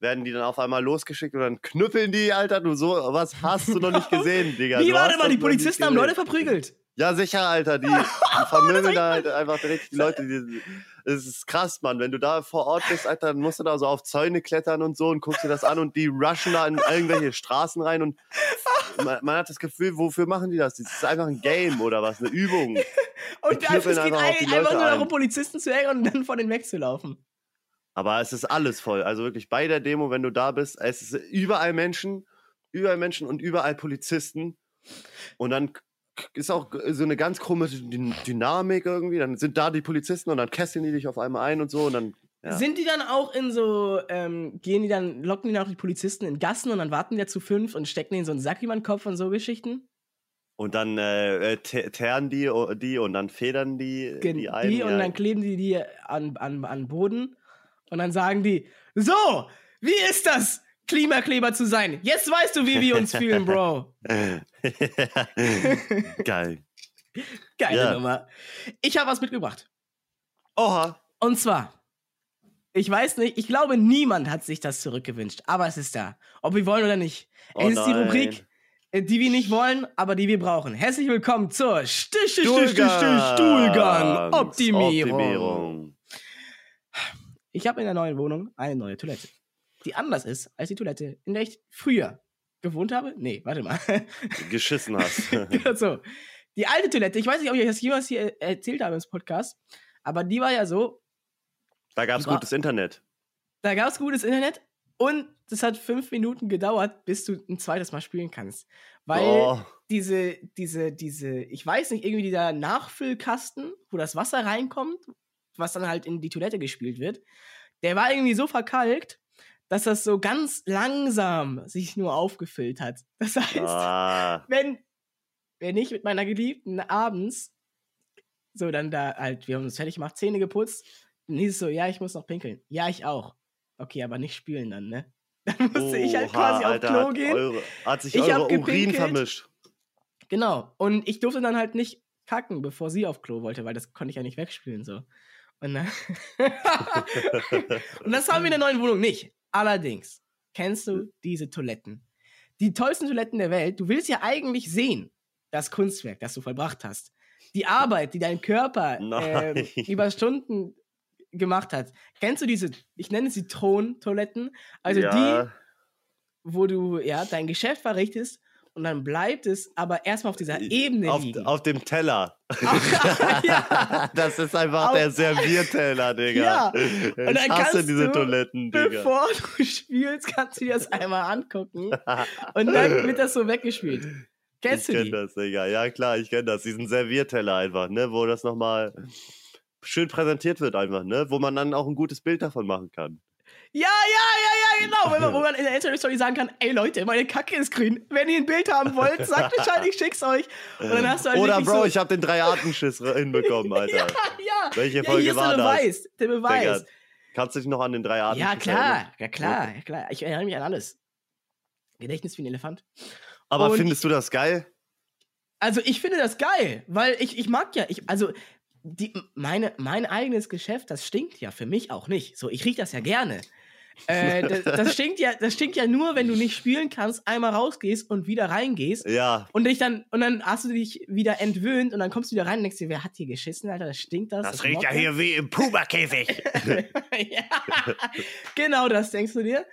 werden die dann auf einmal losgeschickt und dann knüppeln die, Alter. Du so, was hast du noch nicht gesehen, Digga? Wie warte mal, die Polizisten haben. Leute verprügelt. Ja, sicher, Alter. Die, die vermöbeln da halt einfach direkt die Leute. Die, es ist krass, Mann. Wenn du da vor Ort bist, Alter, dann musst du da so auf Zäune klettern und so und guckst dir das an und die rushen da in irgendwelche Straßen rein und man, man hat das Gefühl, wofür machen die das? Das ist einfach ein Game oder was? Eine Übung. Und also, es geht einfach ein, einfach nur darum. Polizisten zu ärgern und dann von denen wegzulaufen. Aber es ist alles voll. Also wirklich bei der Demo, wenn du da bist, es ist überall Menschen, überall Menschen und überall Polizisten. Und dann ist auch so eine ganz komische Dyn- Dynamik irgendwie. Dann sind da die Polizisten und dann kesseln die dich auf einmal ein und so. Und dann, ja. Sind die dann auch in so, ähm, gehen die dann, locken die dann auch die Polizisten in Gassen und dann warten die zu fünf und stecken denen so einen Sack über den Kopf und so Geschichten? Und dann äh, äh, te- teeren die, die und dann federn die, Gen- die ein. die und ja. dann kleben die die an, an, an Boden und dann sagen die, so, wie ist das, Klimakleber zu sein? Jetzt weißt du, wie wir uns fühlen, Bro. Geil. Geile Ja. Nummer. Ich habe was mitgebracht. Oha. Und zwar, ich weiß nicht, ich glaube, niemand hat sich das zurückgewünscht, aber es ist da. Ob wir wollen oder nicht. Oh es ist die nein. Rubrik, äh, die wir nicht wollen, aber die wir brauchen. Herzlich willkommen zur Stich, Stich, Stich, Stich, Stuhlgang. Stuhlgang Optimierung. Optimierung. Ich habe in der neuen Wohnung eine neue Toilette, die anders ist als die Toilette, in der ich früher gewohnt habe. Nee, warte mal. Geschissen hast. So. Die alte Toilette, ich weiß nicht, ob ich das jemals hier erzählt habe im Podcast, aber die war ja so, da Die war- gutes Internet. da gab es gutes Internet und es hat fünf Minuten gedauert, bis du ein zweites Mal spielen kannst. Weil Oh. diese, diese, diese, ich weiß nicht, irgendwie dieser Nachfüllkasten, wo das Wasser reinkommt, was dann halt in die Toilette gespielt wird, der war irgendwie so verkalkt, dass das so ganz langsam sich nur aufgefüllt hat. Das heißt, Ah. wenn, wenn ich mit meiner Geliebten abends so dann da halt, wir haben uns fertig gemacht, Zähne geputzt, dann hieß es so, ja, ich muss noch pinkeln. Ja, ich auch. Okay, aber nicht spielen dann, ne? Dann musste ich halt Oha, quasi auf Klo hat gehen. Eure, hat sich Ich eure Urin gepinkelt. vermischt. Genau. Und ich durfte dann halt nicht kacken, bevor sie auf Klo wollte, weil das konnte ich ja nicht wegspülen so. Und, und das haben wir in der neuen Wohnung nicht. Allerdings, kennst du diese Toiletten? Die tollsten Toiletten der Welt. Du willst ja eigentlich sehen, das Kunstwerk, das du vollbracht hast. Die Arbeit, die dein Körper ähm, über Stunden gemacht hat. Kennst du diese, ich nenne sie Thron-Toiletten? Also die, ja, wo du ja dein Geschäft verrichtest und dann bleibt es aber erstmal auf dieser Ebene auf, liegen. auf dem Teller. ja, Das ist einfach Auf- der Servierteller, Digga. Ja, Ich und dann hasse kannst diese du, Toiletten, Digga. bevor du spielst, kannst du dir das einmal angucken und dann wird das so weggespielt. Kennst ich du kenn die? das, Digga. Ja, klar, ich kenne das. Diesen Servierteller einfach, ne? Wo das nochmal schön präsentiert wird einfach, ne? Wo man dann auch ein gutes Bild davon machen kann. Ja, ja, ja, ja, genau. Wenn man, wo man in der Instagram-Story sagen kann, ey Leute, meine Kacke ist grün. Wenn ihr ein Bild haben wollt, sagt Bescheid, ich schick's euch. Und dann hast du halt Oder Bro, so, ich habe den Drei-Arten-Schiss hinbekommen, Alter. Ja, ja. Welche ja, Folge hier ist war der das? Beweis. Der Beweis. Digga, kannst du dich noch an den Drei-Arten-Schiss Ja, erinnern? klar, ja klar, ja klar. Ich erinnere mich an alles. Gedächtnis wie ein Elefant. Aber Und- findest du das geil? Also ich finde das geil, weil ich, ich mag ja, ich, also die, meine, mein eigenes Geschäft, das stinkt ja für mich auch nicht. So, ich rieche das ja gerne. Äh, das, das, stinkt ja, das stinkt ja nur, wenn du nicht spielen kannst, einmal rausgehst und wieder reingehst. Ja, Und dich dann, und dann hast du dich wieder entwöhnt und dann kommst du wieder rein und denkst dir, wer hat hier geschissen, Alter? Das stinkt das. das riecht ja hier wie im Puma-Käfig. ja, genau das denkst du dir.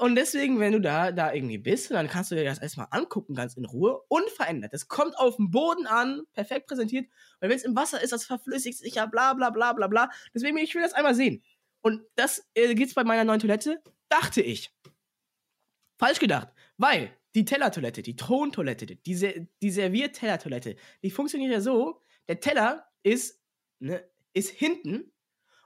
Und deswegen, wenn du da, da irgendwie bist, dann kannst du dir das erstmal angucken, ganz in Ruhe, unverändert. Das kommt auf dem Boden an, perfekt präsentiert. Weil wenn es im Wasser ist, das verflüssigt sich ja, bla bla bla bla bla. Deswegen, ich will das einmal sehen. Und das äh, geht's bei meiner neuen Toilette, dachte ich. Falsch gedacht. Weil die Tellertoilette, die Throntoilette, die, Ser- die Serviertellertoilette, die funktioniert ja so, der Teller ist, ne, ist hinten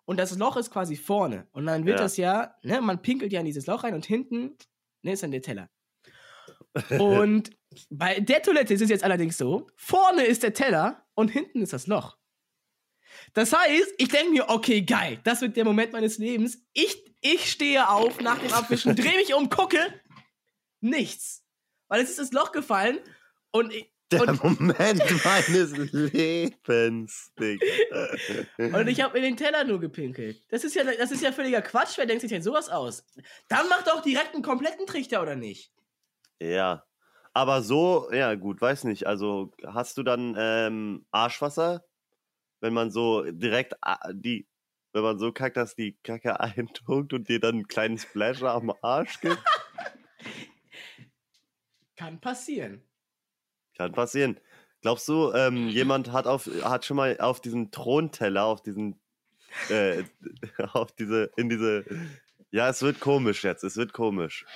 und das Loch ist quasi vorne. Und dann wird Ja. das ja, ne, man pinkelt ja in dieses Loch rein und hinten ne, ist dann der Teller. Und bei der Toilette ist es jetzt allerdings so, vorne ist der Teller und hinten ist das Loch. Das heißt, ich denke mir, okay, geil, das wird der Moment meines Lebens. Ich, ich stehe auf nach dem Abwischen, drehe mich um, gucke, nichts. Weil es ist das Loch gefallen und, ich- Der und, Moment meines Lebens, Digga. und ich habe in den Teller nur gepinkelt. Das ist, ja, das ist ja völliger Quatsch. Wer denkt sich denn sowas aus? Dann mach doch direkt einen kompletten Trichter, oder nicht? Ja. Aber so, ja gut, weiß nicht. Also hast du dann ähm, Arschwasser, wenn man so direkt ah, die, wenn man so kackt, dass die Kacke eintunkt und dir dann einen kleinen Splasher am Arsch gibt? Kann passieren. Kann passieren. Glaubst du, ähm, jemand hat auf, hat schon mal auf diesen Thronteller, auf diesen äh, auf diese, in diese. Ja, es wird komisch jetzt. Es wird komisch.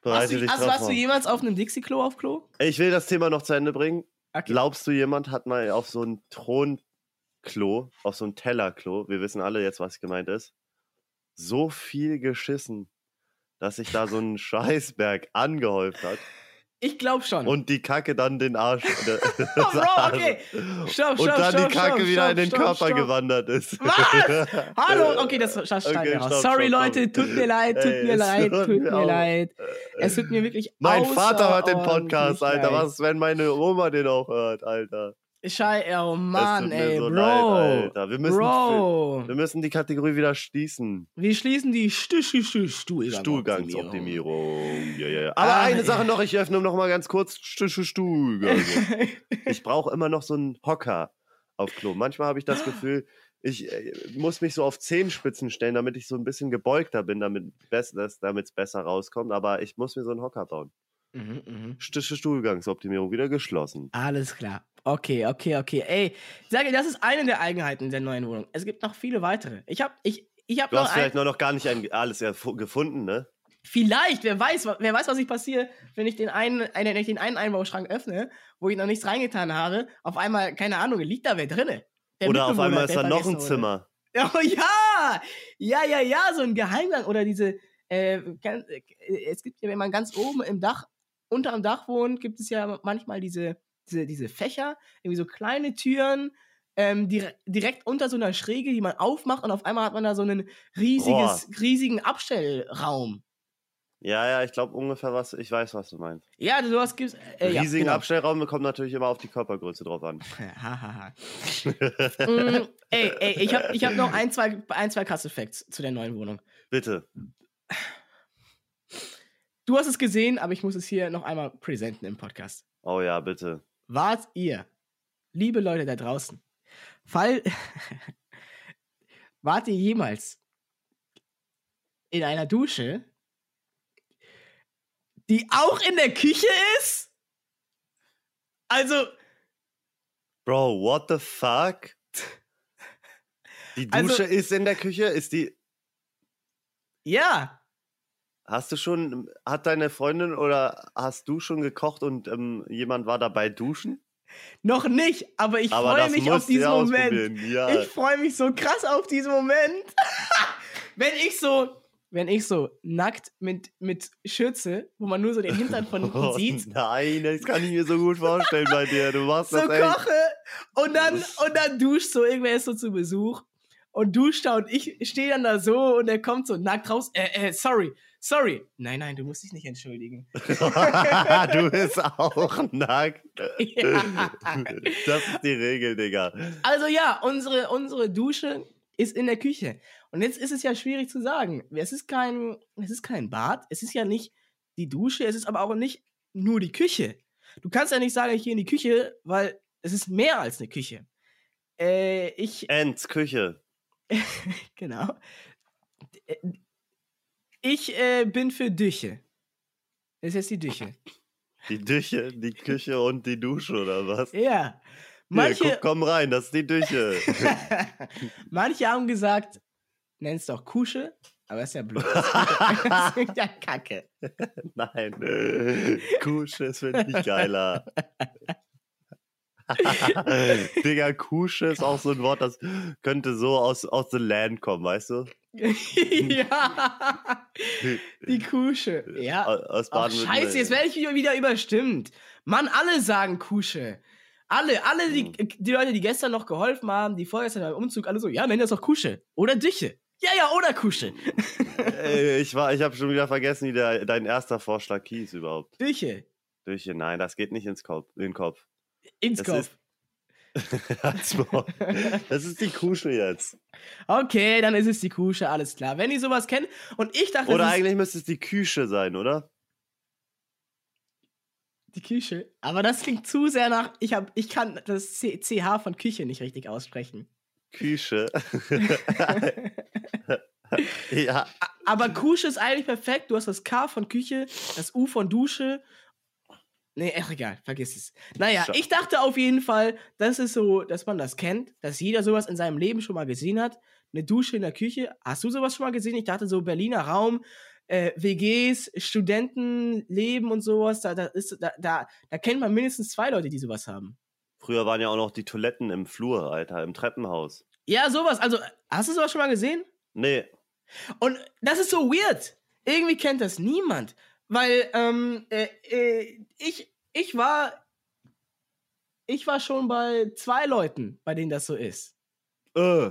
Bereite du, dich also drauf warst du vor. jemals auf einem Dixie-Klo auf Klo? Ich will das Thema noch zu Ende bringen. Okay. Glaubst du, jemand hat mal auf so ein Thronklo, auf so ein Tellerklo, wir wissen alle jetzt, was gemeint ist, so viel geschissen, dass sich da so ein Scheißberg angehäuft hat Ich glaube schon. und die Kacke dann den Arsch. oh, Bro, okay. Stopp, stopp, Und dann stopp, die Kacke wieder in den Körper gewandert ist. Was? Hallo, okay, das, schneiden Okay, raus. stopp, Sorry, Leute, tut mir leid, tut Ey, mir leid, tut mir mir leid. Es tut mir wirklich Mein Vater hört den Podcast, Alter. Was wenn meine Oma den auch hört, Alter? Schei, oh Mann, ey, so Bro. leid, Alter. Wir müssen, Bro. wir müssen die Kategorie wieder schließen. Wir schließen die Stu Stu Stu Stuhlgang Stuhlgangsoptimierung. Ja, ja, ja. Aber Ah, eine. Sache noch, ich öffne noch mal ganz kurz. Stu- Stu- Stuhlgang. ich brauche immer noch so einen Hocker auf Klo. Manchmal habe ich das Gefühl, ich äh, muss mich so auf Zehenspitzen stellen, damit ich so ein bisschen gebeugter bin, damit es besser rauskommt. Aber ich muss mir so einen Hocker bauen. Mhm, Stu- Stuhlgangsoptimierung wieder geschlossen. Alles klar. Okay, okay, okay. Ey, ich sage, das ist eine der Eigenheiten der neuen Wohnung. Es gibt noch viele weitere. Ich habe ich, ich hab Du noch hast vielleicht nur noch gar nicht ein, alles gefunden, ne? Vielleicht, wer weiß, wer weiß, was ich passiere, wenn ich den einen, einen, wenn ich den einen Einbauschrank öffne, wo ich noch nichts reingetan habe, auf einmal, keine Ahnung, liegt da wer drinne. Der Oder auf einmal ist da noch ein vergessen wurde. Zimmer. Oh ja! Ja, ja, ja, so ein Geheimgang. Oder diese, äh, äh, es gibt ja, wenn man ganz oben im Dach, unter dem Dach wohnt, gibt es ja manchmal diese, diese, diese Fächer, irgendwie so kleine Türen, ähm, dire direkt unter so einer Schräge, die man aufmacht und auf einmal hat man da so einen riesiges, riesigen Abstellraum. Ja, ja, ich glaube ungefähr was, ich weiß, was du meinst. Ja, sowas gibt's. Äh, ja, Riesigen genau. Abstellraum kommt natürlich immer auf die Körpergröße drauf an. Hahaha. mm, ey, ey, ich habe ich hab noch ein, zwei, ein, zwei krasse Facts zu der neuen Wohnung. Bitte. Du hast es gesehen, aber ich muss es hier noch einmal präsenten im Podcast. Oh ja, bitte. Wart ihr, liebe Leute da draußen, fall, wart ihr jemals in einer Dusche, die auch in der Küche ist? Also, Bro, what the fuck? Die Also- Dusche ist in der Küche, ist die. ja, Hast du schon, hat deine Freundin oder hast du schon gekocht und ähm, jemand war dabei duschen? noch nicht, aber ich freue mich auf diesen Moment. Ja. Ich freue mich so krass auf diesen Moment. wenn ich so, wenn ich so nackt mit, mit Schürze, wo man nur so den Hintern von hinten Oh, sieht, nein, das kann ich mir so gut vorstellen bei dir. Du machst so das echt. koche und dann, und dann duscht so, irgendwer ist so zu Besuch und duscht da und ich stehe dann da so und er kommt so nackt raus. Äh, äh, sorry, sorry. Nein, nein, du musst dich nicht entschuldigen. du bist auch nackt. Ja. Das ist die Regel, Digga. Also ja, unsere, unsere Dusche ist in der Küche. Und jetzt ist es ja schwierig zu sagen. Es ist kein, es ist kein Bad, es ist ja nicht die Dusche, es ist aber auch nicht nur die Küche. Du kannst ja nicht sagen, ich gehe in die Küche, weil es ist mehr als eine Küche. Äh, ich, Ents Küche. genau. Äh, Ich äh, bin für Düche. Das ist jetzt die Düche. Die Düche, die Küche und die Dusche, oder was? Ja. Hier, Manche, guck, komm rein, das ist die Düche. Manche haben gesagt, nenn es doch Kusche, aber ist ja blöd. Das ist ja Kacke. Nein. Kusche ist finde ich geiler. Digga, Kusche ist auch so ein Wort, das könnte so aus, aus the land kommen, weißt du? ja. Die Kusche. Ja. Aus Ach, scheiße, jetzt werde ich wieder überstimmt. Mann, alle sagen Kusche. Alle, alle die, Hm. die Leute, die gestern noch geholfen haben, die vorgestern beim Umzug, alle so, ja, nenn das doch Kusche. Oder Düche. Ja, ja, oder Kusche. Ich war, ich habe schon wieder vergessen, wie der, dein erster Vorschlag hieß überhaupt. Düche. Düche, nein, das geht nicht ins Kopf, in den Kopf. Ins Das Kopf. Das ist die Kusche jetzt. Okay, dann ist es die Kusche, alles klar. Wenn ihr sowas kennt und ich dachte, Oder eigentlich müsste es die Küche sein, oder? die Küche. Aber das klingt zu sehr nach, ich, hab, ich kann das C CH von Küche nicht richtig aussprechen. Küche. ja. Aber Kusche ist eigentlich perfekt. Du hast das K von Küche, das U von Dusche. Nee, ach egal, vergiss es. Naja, Scha- ich dachte auf jeden Fall, das ist so, dass man das kennt, dass jeder sowas in seinem Leben schon mal gesehen hat. Eine Dusche in der Küche. Hast du sowas schon mal gesehen? Ich dachte so Berliner Raum, äh, WGs, Studentenleben und sowas. Da, da, ist, da, da, da kennt man mindestens zwei Leute, die sowas haben. Früher waren ja auch noch die Toiletten im Flur, Alter, im Treppenhaus. Ja, sowas. Also, hast du sowas schon mal gesehen? Nee, Und das ist so weird. Irgendwie kennt das niemand. Weil, ähm, äh, äh, ich, ich war, ich war schon bei zwei Leuten, bei denen das so ist. äh,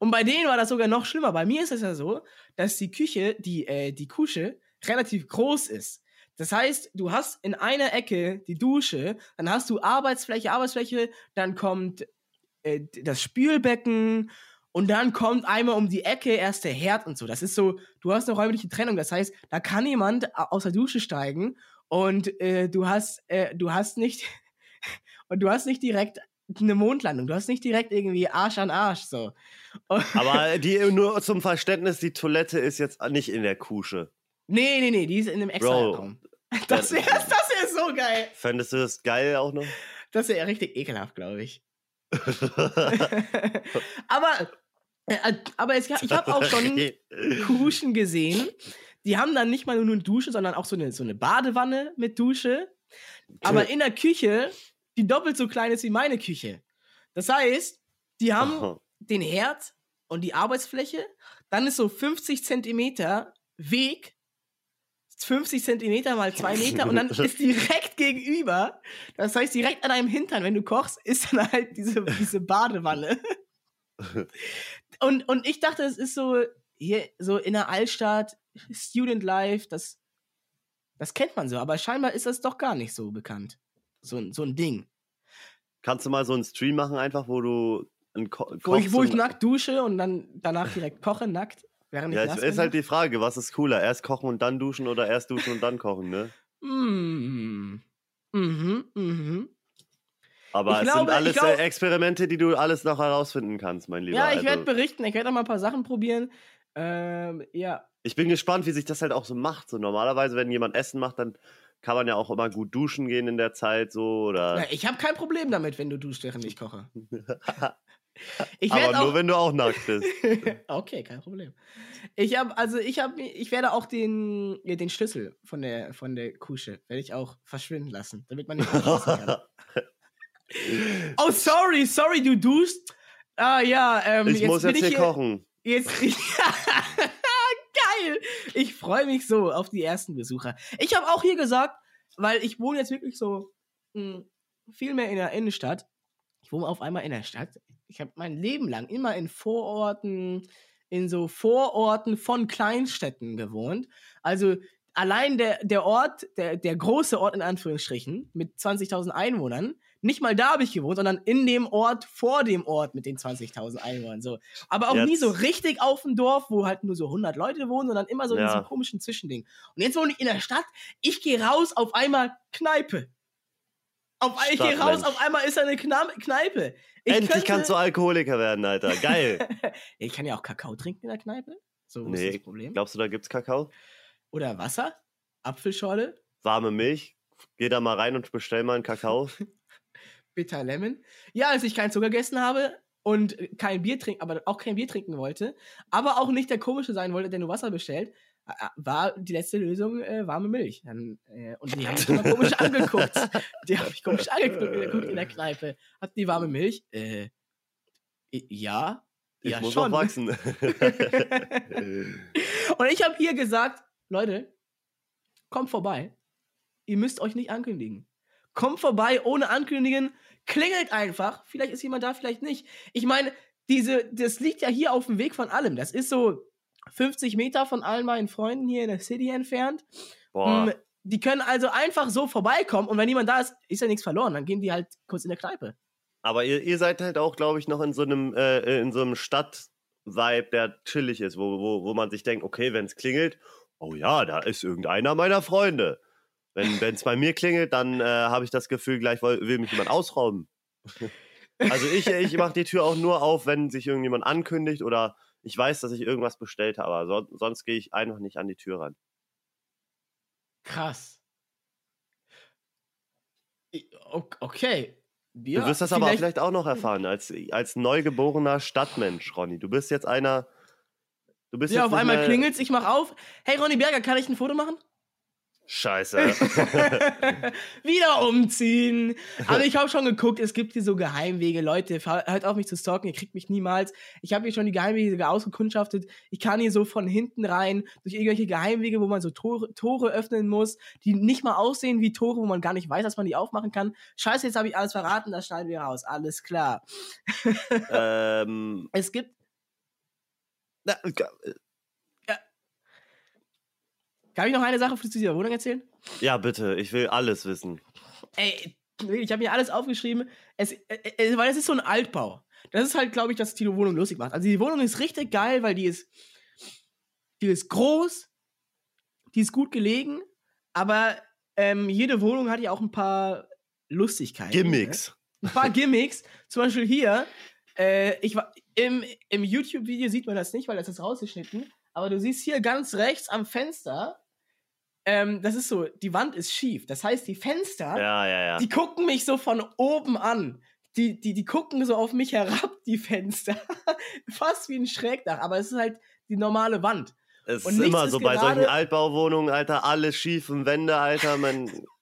Und bei denen war das sogar noch schlimmer. Bei mir ist es ja so, dass die Küche, die, äh, die Kusche, relativ groß ist. Das heißt, du hast in einer Ecke die Dusche, dann hast du Arbeitsfläche, Arbeitsfläche, dann kommt äh, das Spülbecken und dann kommt einmal um die Ecke erst der Herd und so. Das ist so, du hast eine räumliche Trennung. Das heißt, da kann jemand a- aus der Dusche steigen und äh, du hast, äh, du hast nicht, und du hast nicht direkt eine Mondlandung. Du hast nicht direkt irgendwie Arsch an Arsch so. Und- aber die, nur zum Verständnis, die Toilette ist jetzt nicht in der Kusche. Nee, nee, nee, die ist in einem extra. Raum. Das wäre das wär so geil. Fändest du das geil auch noch? Das wäre richtig ekelhaft, glaube ich. aber, äh, aber es, ich habe auch schon Kuschen gesehen. Die haben dann nicht mal nur eine Dusche, sondern auch so eine, so eine Badewanne mit Dusche. Aber in der Küche, die doppelt so klein ist wie meine Küche. Das heißt, die haben den Herd und die Arbeitsfläche. Dann ist so 50 Zentimeter Weg. 50 Zentimeter mal 2 Meter und dann ist direkt gegenüber, das heißt direkt an deinem Hintern, wenn du kochst, ist dann halt diese, diese Badewanne. Und, und ich dachte, es ist so hier so in der Altstadt, Student Life, das, das kennt man so, aber scheinbar ist das doch gar nicht so bekannt. So, ein- so ein Ding. Kannst du mal so einen Stream machen, einfach, wo du einen Ko Wo ich, kochst wo ich nackt dusche und dann danach direkt koche, nackt, während Ja, ich es ist halt die Frage, was ist cooler? Erst kochen und dann duschen oder erst duschen und dann kochen, ne? Mm. Mhm, mhm. Aber Ich es glaube- sind alles glaub- Experimente, die du alles noch herausfinden kannst, mein Lieber. Ja, ich werde Also, berichten, ich werde auch mal ein paar Sachen probieren. Ähm, ja. ich bin gespannt, wie sich das halt auch so macht. So normalerweise, wenn jemand Essen macht, dann kann man ja auch immer gut duschen gehen in der Zeit, so oder. ja. Ich habe kein Problem damit, wenn du duschst, während ich koche. Ich Aber werde nur auch. wenn du auch nackt bist. okay, kein Problem. Ich habe, also ich habe, ich werde auch den, ja, den Schlüssel von der, von der Kusche, werde ich auch verschwinden lassen, damit man nicht kann. Oh, sorry, sorry, du duschst. Ah ja, ähm, ich muss bin jetzt hier hier, kochen. Jetzt, geil. Ich freue mich so auf die ersten Besucher. Ich habe auch hier gesagt, weil ich wohne jetzt wirklich so mh, viel mehr in der Innenstadt. Ich wohne auf einmal in der Stadt. Ich habe mein Leben lang immer in Vororten, in so Vororten von Kleinstädten gewohnt. Also allein der, der Ort, der, der große Ort in Anführungsstrichen mit 20.000 Einwohnern, nicht mal da habe ich gewohnt, sondern in dem Ort vor dem Ort mit den 20.000 Einwohnern. So. Aber auch nie Jetzt- so richtig auf dem Dorf, wo halt nur so 100 Leute wohnen, sondern immer so in Ja. diesem komischen Zwischending. Und jetzt wohne ich in der Stadt, ich gehe raus, auf einmal Kneipe. Auf, ich gehe raus, auf einmal ist da eine Kna Kneipe. Ich Endlich könnte- kannst du Alkoholiker werden, Alter. Geil. ich kann ja auch Kakao trinken in der Kneipe. So, Nee, ist das Problem? Glaubst du, da gibt's Kakao? Oder Wasser, Apfelschorle, Warme Milch? Geh da mal rein und bestell mal einen Kakao. Bitter Lemon. Ja, als ich keinen Zucker gegessen habe und kein Bier trinken, aber auch kein Bier trinken wollte, aber auch nicht der komische sein wollte, der nur Wasser bestellt, war die letzte Lösung äh, warme Milch. Dann, äh, und die haben mich immer komisch angeguckt. Die haben mich komisch angeguckt in der Kneipe. Hat die warme Milch? Äh, ja. Ich ja, muss schon. noch wachsen. Und ich habe hier gesagt, Leute, kommt vorbei. Ihr müsst euch nicht ankündigen. Kommt vorbei ohne ankündigen, klingelt einfach. Vielleicht ist jemand da, vielleicht nicht. Ich meine, diese, das liegt ja hier auf dem Weg von allem. Das ist so 50 Meter von allen meinen Freunden hier in der City entfernt. Boah. Mm, Die können also einfach so vorbeikommen und wenn niemand da ist, ist ja nichts verloren. Dann gehen die halt kurz in der Kneipe. Aber ihr, ihr seid halt auch, glaube ich, noch in so einem, äh, in so einem Stadt-Vibe, der chillig ist, wo, wo, wo man sich denkt, okay, wenn es klingelt, oh ja, da ist irgendeiner meiner Freunde. Wenn es bei mir klingelt, dann äh, habe ich das Gefühl, gleich will, will mich jemand ausrauben. Also ich, ich mache die Tür auch nur auf, wenn sich irgendjemand ankündigt oder ich weiß, dass ich irgendwas bestellt habe, aber son sonst gehe ich einfach nicht an die Tür ran. Krass. Okay. Ja, du wirst das aber vielleicht auch noch erfahren, als, als neugeborener Stadtmensch, Ronny. Du bist jetzt einer. Du bist Ja, auf einmal klingelt's, ich mach auf. Hey Ronny Berger, kann ich ein Foto machen? Scheiße. Wieder umziehen. Aber ich habe schon geguckt, es gibt hier so Geheimwege. Leute, hört auf mich zu stalken, ihr kriegt mich niemals. Ich habe hier schon die Geheimwege ausgekundschaftet. Ich kann hier so von hinten rein, durch irgendwelche Geheimwege, wo man so Tore, Tore öffnen muss, die nicht mal aussehen wie Tore, wo man gar nicht weiß, dass man die aufmachen kann. Scheiße, jetzt habe ich alles verraten, das schneiden wir raus. Alles klar. ähm, Es gibt, na, kann ich noch eine Sache zu dieser Wohnung erzählen? ja, bitte, ich will alles wissen. Ey, ich habe mir alles aufgeschrieben, es, äh, äh, weil es ist so ein Altbau. Das ist halt, glaube ich, dass die Wohnung lustig macht. Also die Wohnung ist richtig geil, weil die ist, die ist groß, die ist gut gelegen, aber ähm, jede Wohnung hat ja auch ein paar Lustigkeiten. Gimmicks. Ne? Ein paar Gimmicks. Zum Beispiel hier, äh, ich im, im YouTube-Video sieht man das nicht, weil das ist rausgeschnitten, aber du siehst hier ganz rechts am Fenster, ähm, das ist so, die Wand ist schief. Das heißt, die Fenster, Ja, ja, ja. die gucken mich so von oben an. Die, die, die gucken so auf mich herab, die Fenster. Fast wie ein Schrägdach, aber es ist halt die normale Wand. Es ist immer so bei solchen Altbauwohnungen, Alter, alle schiefen Wände, Alter. Man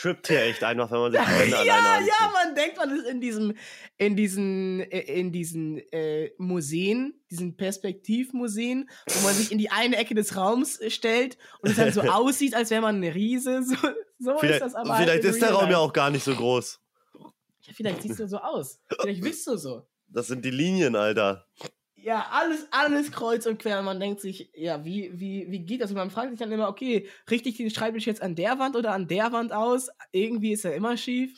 trippt hier echt einfach, wenn man sich die alleine ja, ja, man denkt, man ist in diesem, in diesen, in diesen äh, Museen, diesen Perspektivmuseen, wo man sich in die eine Ecke des Raums äh, stellt und es dann so aussieht, als wäre man eine Riese. So, so ist das aber. halt vielleicht ist der Raum ja auch gar nicht so groß. Ja, vielleicht siehst du so aus. Vielleicht bist du so. Das sind die Linien, Alter. Ja, alles, alles kreuz und quer. Man denkt sich, ja, wie, wie, wie geht das? Und man fragt sich dann immer, okay, richte ich den Schreibtisch jetzt an der Wand oder an der Wand aus? Irgendwie ist er immer schief.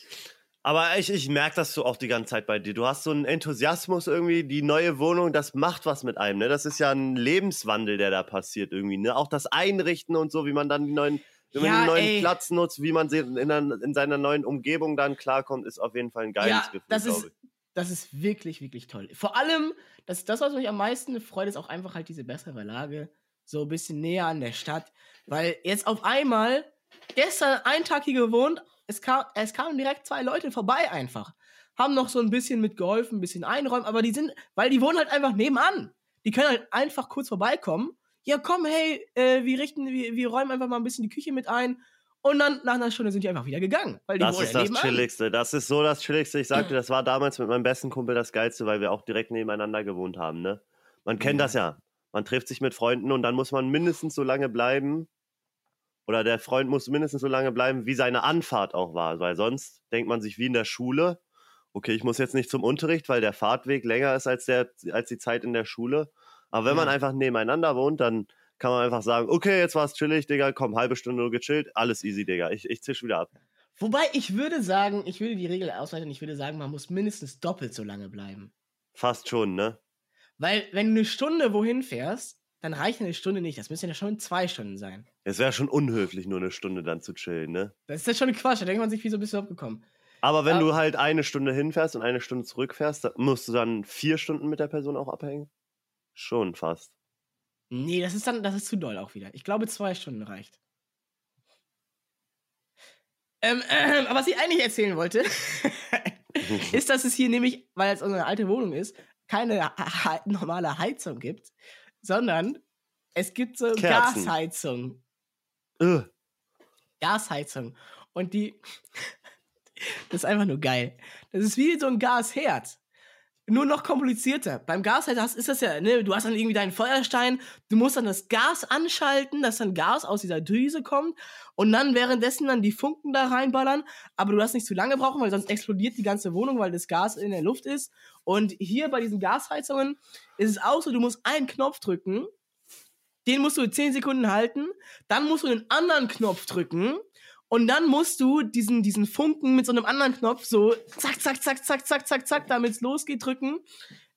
Aber ich, ich merke das so auch die ganze Zeit bei dir. Du hast so einen Enthusiasmus irgendwie, die neue Wohnung, das macht was mit einem. Ne? Das ist ja ein Lebenswandel, der da passiert irgendwie. Ne? Auch das Einrichten und so, wie man dann die neuen, wie man den neuen ey. Platz nutzt, wie man in, in seiner neuen Umgebung dann klarkommt, ist auf jeden Fall ein geiles ja, Gefühl, das glaube ist, ich. Das ist wirklich, wirklich toll. Vor allem, das, das, was mich am meisten freut, ist auch einfach halt diese bessere Lage. So ein bisschen näher an der Stadt. Weil jetzt auf einmal, gestern einen Tag hier gewohnt, es, kam, es kamen direkt zwei Leute vorbei einfach. Haben noch so ein bisschen mitgeholfen, ein bisschen einräumen, aber die sind, weil die wohnen halt einfach nebenan. Die können halt einfach kurz vorbeikommen. Ja, komm, hey, äh, wir richten, wir, wir räumen einfach mal ein bisschen die Küche mit ein. Und dann nach einer Stunde sind die einfach wieder gegangen. Weil die Das ist das. Chilligste. Das ist so das Chilligste. Ich sagte, das war damals mit meinem besten Kumpel das Geilste, weil wir auch direkt nebeneinander gewohnt haben. Ne? Man kennt Ja. das ja. Man trifft sich mit Freunden und dann muss man mindestens so lange bleiben. Oder der Freund muss mindestens so lange bleiben, wie seine Anfahrt auch war. Weil sonst denkt man sich wie in der Schule, okay, ich muss jetzt nicht zum Unterricht, weil der Fahrtweg länger ist als, der, als die Zeit in der Schule. Aber wenn man Ja. einfach nebeneinander wohnt, dann kann man einfach sagen, okay, jetzt war es chillig, Digga, komm, halbe Stunde nur gechillt, alles easy, Digga. Ich, ich zisch wieder ab. Wobei ich würde sagen, ich würde die Regel ausweiten, ich würde sagen, man muss mindestens doppelt so lange bleiben. Fast schon, ne? Weil, wenn du eine Stunde wohin fährst, dann reicht eine Stunde nicht. Das müssen ja schon zwei Stunden sein. Es wäre schon unhöflich, nur eine Stunde dann zu chillen, ne? Das ist ja schon Quatsch. Da denkt man sich, wieso bist du überhaupt gekommen? Aber wenn Ja. du halt eine Stunde hinfährst und eine Stunde zurückfährst, dann musst du dann vier Stunden mit der Person auch abhängen? Schon fast. Nee, das ist dann, das ist zu doll auch wieder. Ich glaube, zwei Stunden reicht. Ähm, ähm, aber was ich eigentlich erzählen wollte, ist, dass es hier nämlich, weil es unsere alte Wohnung ist, keine normale Heizung gibt, sondern es gibt so Kerzen. Gasheizung. Ugh. Gasheizung. Und die. Das ist einfach nur geil. Das ist wie so ein Gasherd. Nur noch komplizierter. Beim Gasherd hast, ist das ja, ne, du hast dann irgendwie deinen Feuerstein, du musst dann das Gas anschalten, dass dann Gas aus dieser Düse kommt und dann währenddessen dann die Funken da reinballern, aber du darfst nicht zu lange brauchen, weil sonst explodiert die ganze Wohnung, weil das Gas in der Luft ist. Und hier bei diesen Gasheizungen ist es auch so, du musst einen Knopf drücken, den musst du 10 Sekunden halten, dann musst du den anderen Knopf drücken und dann musst du diesen, diesen Funken mit so einem anderen Knopf so zack, zack, zack, zack, zack, zack, zack, damit es losgeht, drücken.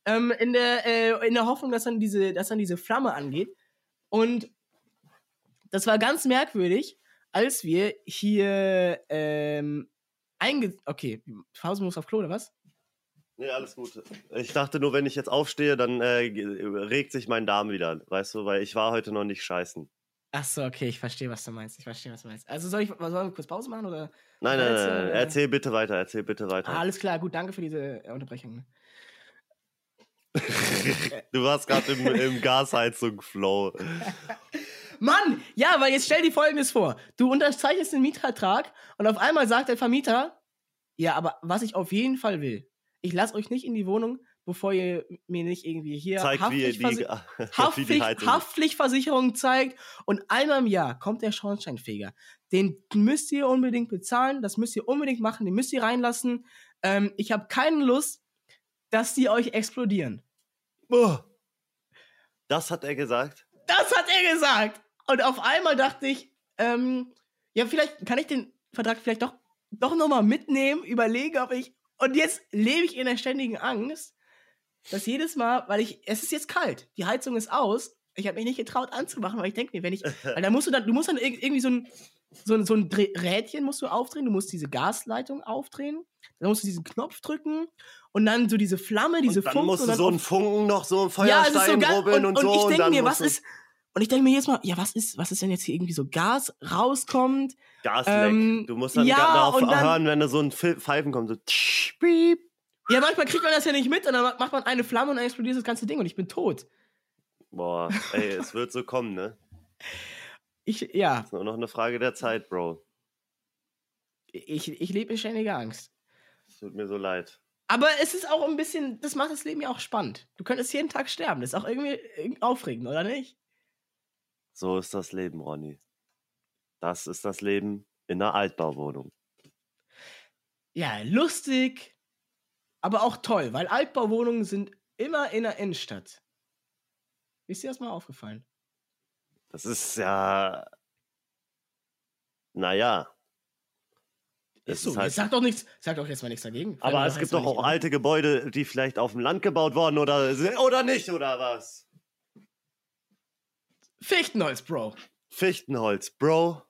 Ähm, in, der, äh, in der Hoffnung, dass dann, diese, dass dann diese Flamme angeht. Und das war ganz merkwürdig, als wir hier ähm, einge... Okay, Pause muss auf Klo, oder was? Nee, alles gut. Ich dachte nur, wenn ich jetzt aufstehe, dann äh, regt sich mein Darm wieder, weißt du, weil ich war heute noch nicht scheißen. Ach so, okay, ich verstehe, was du meinst. Ich verstehe, was du meinst. Also soll ich sollen wir kurz Pause machen oder? Nein, nein, Erzähl, nein, nein. äh, Erzähl bitte weiter, erzähl bitte weiter. Ah, alles klar, gut, danke für diese äh, Unterbrechung. du warst gerade im, im Gasheizung-Flow. Mann, ja, weil jetzt stell dir folgendes vor. Du unterzeichnest den Mietvertrag und auf einmal sagt der Vermieter, ja, aber was ich auf jeden Fall will, ich lasse euch nicht in die Wohnung, bevor ihr mir nicht irgendwie hier Zeigt, wie ihr die, Haftpflichtversi- wie die Haftpflicht, Haftpflichtversicherung zeigt und einmal im Jahr kommt der Schornsteinfeger. Den müsst ihr unbedingt bezahlen, das müsst ihr unbedingt machen, den müsst ihr reinlassen. Ähm, ich habe keine Lust, dass die euch explodieren. Oh. Das hat er gesagt. Das hat er gesagt. Und auf einmal dachte ich, ähm, ja, vielleicht kann ich den Vertrag vielleicht doch, doch nochmal mitnehmen, überlege, ob ich. Und jetzt lebe ich in der ständigen Angst, dass jedes Mal, weil ich, es ist jetzt kalt, die Heizung ist aus, ich habe mich nicht getraut anzumachen, weil ich denke mir, wenn ich, weil da musst du dann, du musst dann irg- irgendwie so ein, so ein, so ein Rädchen musst du aufdrehen, du musst diese Gasleitung aufdrehen, dann musst du diesen Knopf drücken und dann so diese Flamme, diese und dann Funken musst und du dann so einen Funken noch so einen ja, Feuerstein so rubbeln und, und, so. Und ich denke mir, was ist. Und ich denke mir jetzt mal, ja, was ist, was ist denn jetzt hier irgendwie so Gas rauskommt? Gasleck. ähm, du musst dann ja, darauf und hören, wenn da so ein Pfe- Pfeifen kommt. So tsch, piep. Ja, manchmal kriegt man das ja nicht mit und dann macht man eine Flamme und dann explodiert das ganze Ding und ich bin tot. Boah, ey, es wird so kommen, ne? Ich, ja, Ist nur noch eine Frage der Zeit, Bro. ich, ich lebe in ständiger Angst. Es tut mir so leid. Aber es ist auch ein bisschen, das macht das Leben ja auch spannend. Du könntest jeden Tag sterben. Das ist auch irgendwie irgendwie aufregend, oder nicht? So ist das Leben, Ronny. Das ist das Leben in einer Altbauwohnung. Ja, lustig, aber auch toll, weil Altbauwohnungen sind immer in der Innenstadt. Ist dir das mal aufgefallen? Das ist ja. Naja. Ist Es so. ist halt- sag doch nichts, sag doch jetzt mal nichts dagegen. Aber es gibt doch auch alte Gebäude, die vielleicht auf dem Land gebaut wurden oder, oder nicht, oder was? Fichtenholz, Bro. Fichtenholz, Bro.